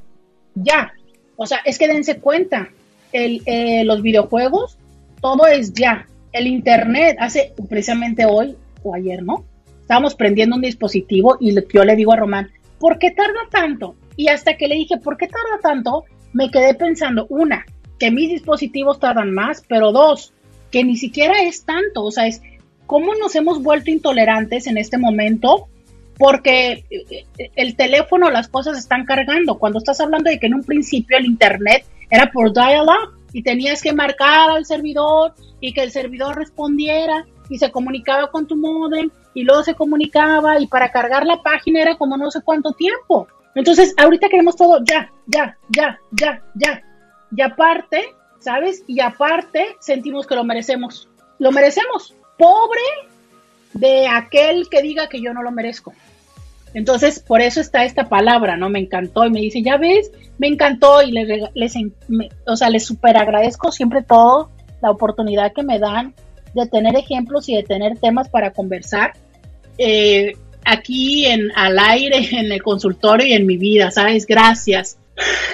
[SPEAKER 1] ya. O sea, es que dense cuenta, el, eh, los videojuegos, todo es ya. El Internet, hace precisamente hoy o ayer, ¿no? Estábamos prendiendo un dispositivo y yo le digo a Román, ¿por qué tarda tanto? Y hasta que le dije, ¿por qué tarda tanto? Me quedé pensando, una, que mis dispositivos tardan más, pero dos, que ni siquiera es tanto, o sea, es cómo nos hemos vuelto intolerantes en este momento porque eh, el teléfono, las cosas están cargando. Cuando estás hablando de que en un principio el Internet era por dial-up y tenías que marcar al servidor y que el servidor respondiera y se comunicaba con tu modem y luego se comunicaba y para cargar la página era como no sé cuánto tiempo. Entonces, ahorita queremos todo ya, ya, ya, ya, ya. Y aparte, ¿sabes? Y aparte sentimos que lo merecemos. Lo merecemos. Pobre de aquel que diga que yo no lo merezco. Entonces, por eso está esta palabra, ¿no? Me encantó y me dice, ya ves, me encantó y les, les o sea, les super agradezco siempre todo, la oportunidad que me dan de tener ejemplos y de tener temas para conversar eh, aquí en al aire, en el consultorio y en mi vida, ¿sabes? Gracias.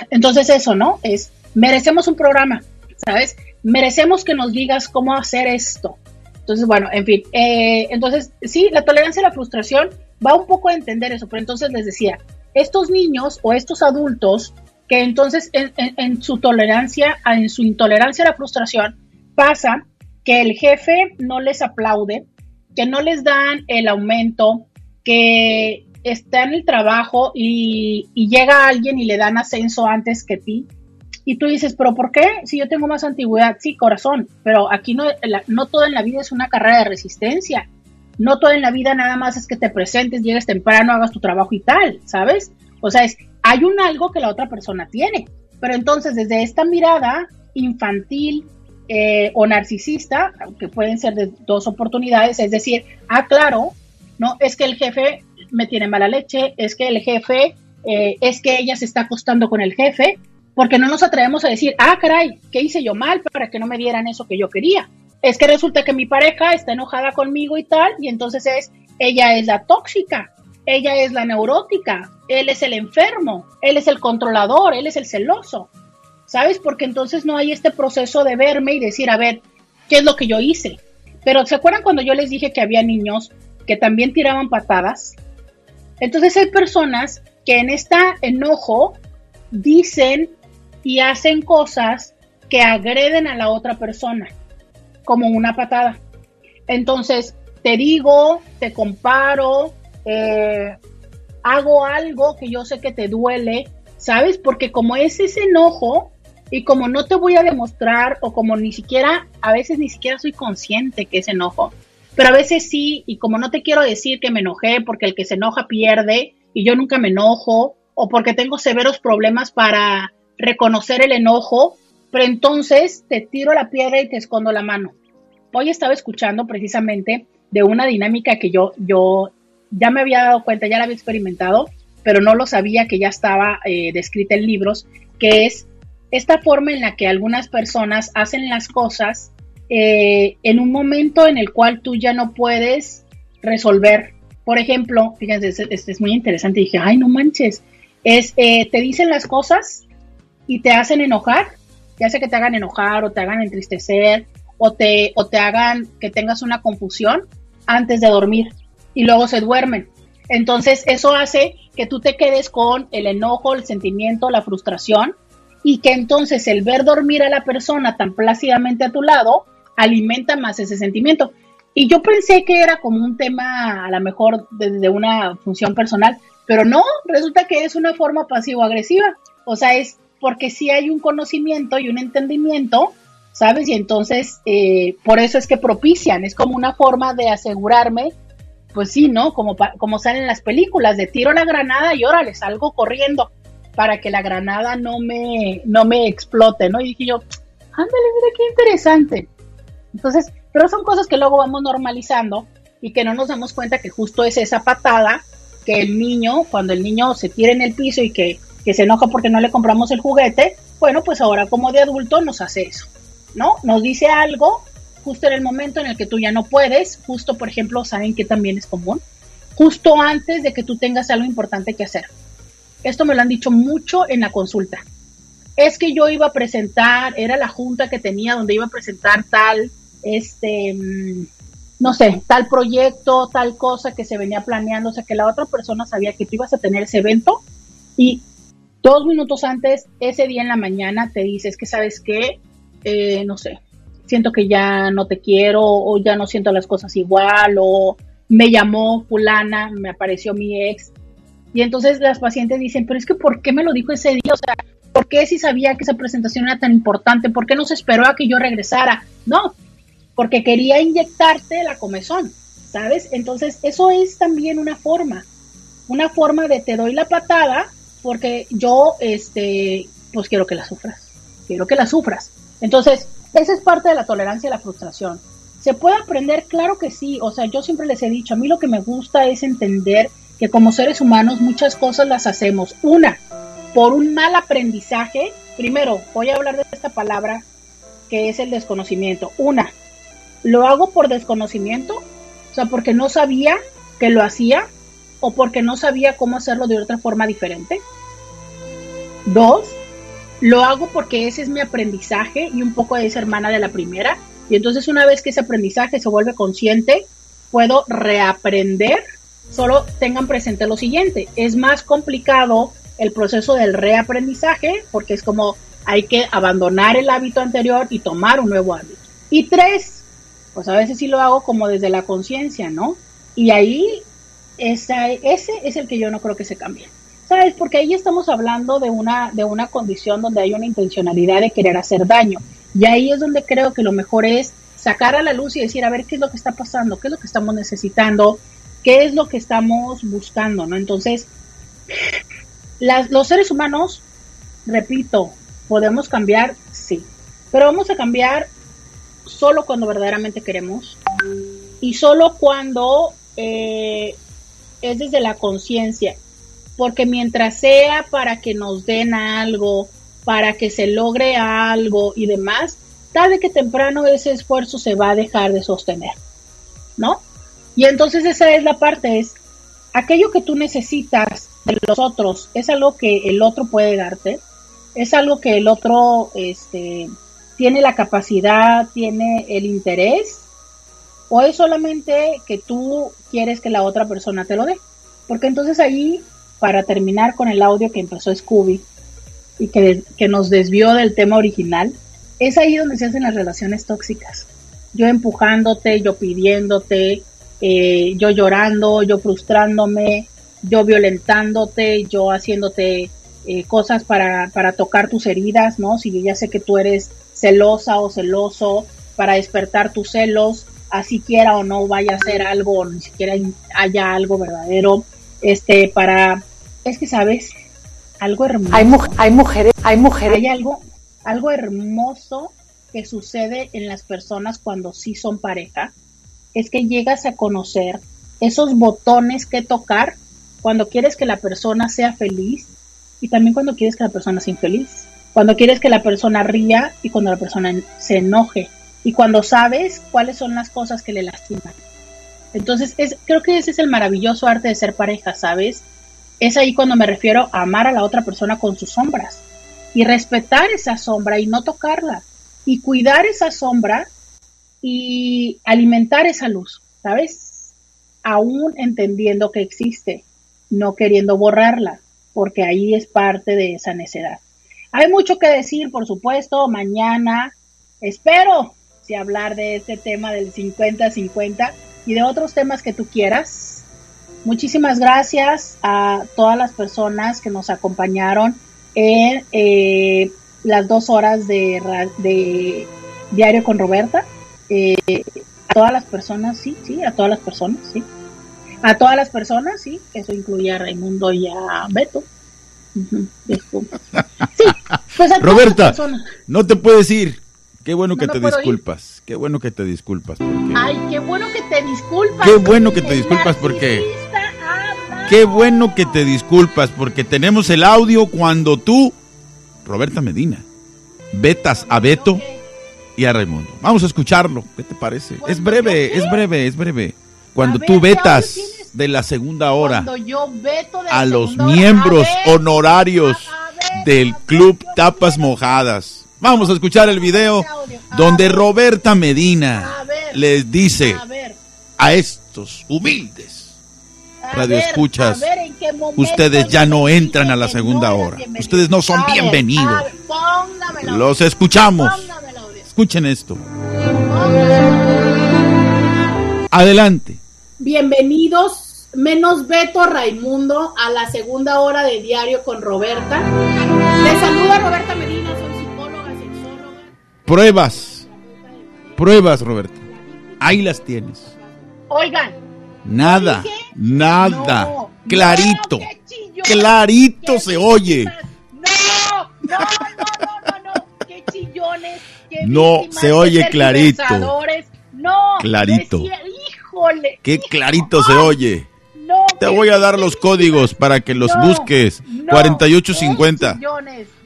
[SPEAKER 1] Entonces eso, ¿no? Es, merecemos un programa, ¿sabes? Merecemos que nos digas cómo hacer esto. Entonces, bueno, en fin, eh, entonces sí, la tolerancia a la frustración va un poco a entender eso, pero entonces les decía, estos niños o estos adultos que entonces en, en su tolerancia, en su intolerancia a la frustración, pasa que el jefe no les aplaude, que no les dan el aumento, que está en el trabajo y, llega alguien y le dan ascenso antes que ti. Y tú dices, pero ¿por qué? Si yo tengo más antigüedad, sí, corazón, pero aquí no, no todo en la vida es una carrera de resistencia. No todo en la vida nada más es que te presentes, llegues temprano, hagas tu trabajo y tal, ¿sabes? O sea, es, hay un algo que la otra persona tiene. Pero entonces, desde esta mirada infantil, eh, o narcisista, aunque pueden ser de dos oportunidades, es decir, ah, claro, no, es que el jefe me tiene mala leche, es que el jefe, eh, es que ella se está acostando con el jefe, porque no nos atrevemos a decir, ah, caray, ¿qué hice yo mal para que no me dieran eso que yo quería? Es que resulta que mi pareja está enojada conmigo y tal, y entonces es, ella es la tóxica, ella es la neurótica, él es el enfermo, él es el controlador, él es el celoso. ¿Sabes? Porque entonces no hay este proceso de verme y decir, a ver, ¿qué es lo que yo hice? Pero ¿se acuerdan cuando yo les dije que había niños que también tiraban patadas? Entonces hay personas que en este enojo dicen y hacen cosas que agreden a la otra persona, como una patada. Entonces, te digo, te comparo, eh, hago algo que yo sé que te duele, ¿sabes? Porque como es ese enojo y como no te voy a demostrar o como ni siquiera, a veces ni siquiera soy consciente que es enojo, pero a veces sí, y como no te quiero decir que me enojé porque el que se enoja pierde y yo nunca me enojo, o porque tengo severos problemas para reconocer el enojo, pero entonces te tiro la piedra y te escondo la mano. Hoy estaba escuchando precisamente de una dinámica que yo, yo ya me había dado cuenta, ya la había experimentado, pero no lo sabía que ya estaba eh, descrita en libros, que es esta forma en la que algunas personas hacen las cosas eh, en un momento en el cual tú ya no puedes resolver. Por ejemplo, fíjense, este es muy interesante. Dije, ay, no manches, es, eh, te dicen las cosas y te hacen enojar, ya sea que te hagan enojar o te hagan entristecer o te, o te hagan que tengas una confusión antes de dormir y luego se duermen. Entonces eso hace que tú te quedes con el enojo, el sentimiento, la frustración y que entonces el ver dormir a la persona tan plácidamente a tu lado alimenta más ese sentimiento. Y yo pensé que era como un tema a lo mejor desde una función personal, pero no, resulta que es una forma pasivo-agresiva. O sea, es porque sí hay un conocimiento y un entendimiento, ¿sabes? Y entonces, eh, por eso es que propician, es como una forma de asegurarme, pues sí, ¿no? Como, como salen las películas, de tiro la granada y órale, salgo corriendo para que la granada no me, no me explote, ¿no? Y dije yo, ándale, mira qué interesante. Entonces, pero son cosas que luego vamos normalizando y que no nos damos cuenta que justo es esa patada que el niño, cuando el niño se tira en el piso y que, se enoja porque no le compramos el juguete, bueno, pues ahora como de adulto nos hace eso, ¿no? Nos dice algo justo en el momento en el que tú ya no puedes, justo por ejemplo, saben que también es común, justo antes de que tú tengas algo importante que hacer. Esto me lo han dicho mucho en la consulta. Es que yo iba a presentar, era la junta que tenía donde iba a presentar tal, este, mm, no sé, tal proyecto, tal cosa que se venía planeando, o sea, que la otra persona sabía que tú ibas a tener ese evento y dos minutos antes, ese día en la mañana, te dices que sabes qué, eh, no sé, siento que ya no te quiero o ya no siento las cosas igual o me llamó fulana, me apareció mi ex. Y entonces las pacientes dicen, pero es que ¿por qué me lo dijo ese día? O sea, ¿por qué si sabía que esa presentación era tan importante? ¿Por qué no se esperó a que yo regresara? No, porque quería inyectarte la comezón, ¿sabes? Entonces, eso es también una forma, una forma de te doy la patada porque yo, este, pues quiero que la sufras, quiero que la sufras. Entonces, esa es parte de la tolerancia y la frustración. ¿Se puede aprender? Claro que sí. O sea, yo siempre les he dicho, a mí lo que me gusta es entender que como seres humanos muchas cosas las hacemos. Una, por un mal aprendizaje. Primero, voy a hablar de esta palabra que es el desconocimiento. Una, ¿Lo hago por desconocimiento? O sea, porque no sabía que lo hacía o porque no sabía cómo hacerlo de otra forma diferente. Dos, lo hago porque ese es mi aprendizaje y un poco de esa hermana de la primera. Y entonces una vez que ese aprendizaje se vuelve consciente, puedo reaprender. Solo tengan presente lo siguiente, es más complicado el proceso del reaprendizaje porque es como hay que abandonar el hábito anterior y tomar un nuevo hábito. Y tres, pues a veces sí lo hago como desde la conciencia, ¿no? Y ahí esa, ese es el que yo no creo que se cambie. ¿Sabes? Porque ahí estamos hablando de una, de una condición donde hay una intencionalidad de querer hacer daño. Y ahí es donde creo que lo mejor es sacar a la luz y decir, a ver, ¿qué es lo que está pasando? ¿Qué es lo que estamos necesitando? ¿Qué es lo que estamos buscando? ¿no? Entonces, las, los seres humanos, repito, podemos cambiar, sí, pero vamos a cambiar solo cuando verdaderamente queremos y solo cuando eh, es desde la conciencia. Porque mientras sea para que nos den algo, para que se logre algo y demás, tarde que temprano ese esfuerzo se va a dejar de sostener. ¿No? Y entonces esa es la parte, es aquello que tú necesitas de los otros, es algo que el otro puede darte, es algo que el otro, este, tiene la capacidad, tiene el interés, o es solamente que tú quieres que la otra persona te lo dé. Porque entonces ahí, para terminar con el audio que empezó Scooby, y que, que nos desvió del tema original, es ahí donde se hacen las relaciones tóxicas. Yo empujándote, yo pidiéndote, eh, yo llorando, yo frustrándome, yo violentándote, yo haciéndote eh, cosas para, para tocar tus heridas, ¿no? Si yo ya sé que tú eres celosa o celoso, para despertar tus celos, así quiera o no vaya a ser algo, ni siquiera haya algo verdadero, este, para, es que sabes, algo hermoso.
[SPEAKER 3] Hay, hay mujeres, hay mujeres.
[SPEAKER 1] Hay algo, algo hermoso que sucede en las personas cuando sí son pareja, es que llegas a conocer esos botones que tocar cuando quieres que la persona sea feliz y también cuando quieres que la persona sea infeliz. Cuando quieres que la persona ría y cuando la persona se enoje. Y cuando sabes cuáles son las cosas que le lastiman. Entonces, es, creo que ese es el maravilloso arte de ser pareja, ¿sabes? Es ahí cuando me refiero a amar a la otra persona con sus sombras y respetar esa sombra y no tocarla y cuidar esa sombra y alimentar esa luz, ¿sabes? Aún entendiendo que existe, no queriendo borrarla, porque ahí es parte de esa necedad. Hay mucho que decir, por supuesto, mañana espero si hablar de este tema del 50-50 y de otros temas que tú quieras. Muchísimas gracias a todas las personas que nos acompañaron en eh, las dos horas de, de Diario con Roberta. Eh, a todas las personas, sí, sí, a todas las personas, sí. A todas las personas, sí, eso incluye a Raimundo y a Beto.
[SPEAKER 4] Sí, pues a Roberta, no te puedes ir. Qué bueno que te disculpas. Qué bueno que te disculpas.
[SPEAKER 1] Porque... Ay, qué bueno que te disculpas.
[SPEAKER 4] Qué bueno que te disculpas porque... Qué bueno que te disculpas porque tenemos el audio cuando tú, Roberta Medina, vetas a Beto y a Raimundo. Vamos a escucharlo. ¿Qué te parece? Es breve, es breve, es breve. Cuando tú vetas de la segunda hora a los miembros honorarios del Club Tapas Mojadas. Vamos a escuchar el video donde Roberta Medina les dice a estos humildes radioescuchas, ustedes ya no entran a la segunda hora. Ustedes no son bienvenidos. Los escuchamos. Escuchen esto. Adelante.
[SPEAKER 1] Bienvenidos, menos Beto Raimundo, a la segunda hora de diario con Roberta. Les saluda Roberta Medina, soy psicóloga, sexóloga.
[SPEAKER 4] Pruebas. Pruebas, Roberta. Ahí las tienes.
[SPEAKER 1] Oigan.
[SPEAKER 4] Nada, nada. clarito. clarito se oye.
[SPEAKER 1] No, no, no, no, no, no.
[SPEAKER 4] No, se oye clarito.
[SPEAKER 1] No,
[SPEAKER 4] clarito. híjole. Qué clarito se oye. No, Te voy a dar los códigos para que los busques. 4850.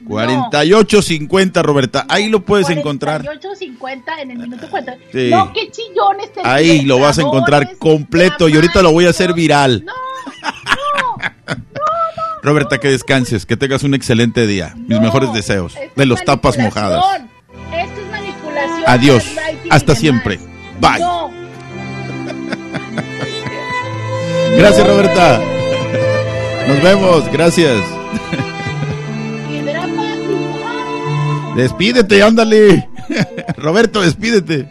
[SPEAKER 4] 4850, Roberta. Ahí lo puedes encontrar.
[SPEAKER 1] 4850 en el minuto 40. No, qué chillones.
[SPEAKER 4] Ahí lo vas a encontrar completo y ahorita lo voy a hacer viral. No, no, no, Roberta, que descanses, que tengas un excelente día. Mis mejores deseos. De los tapas mojadas.
[SPEAKER 1] Esto es manipulación.
[SPEAKER 4] Adiós. Hasta siempre. Bye. Gracias, Roberta. Nos vemos. Gracias. Despídete, ándale. Roberto, despídete.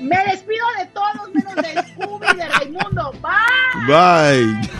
[SPEAKER 1] Me despido de todos menos del Scooby y de Raimundo. Bye.
[SPEAKER 4] Bye.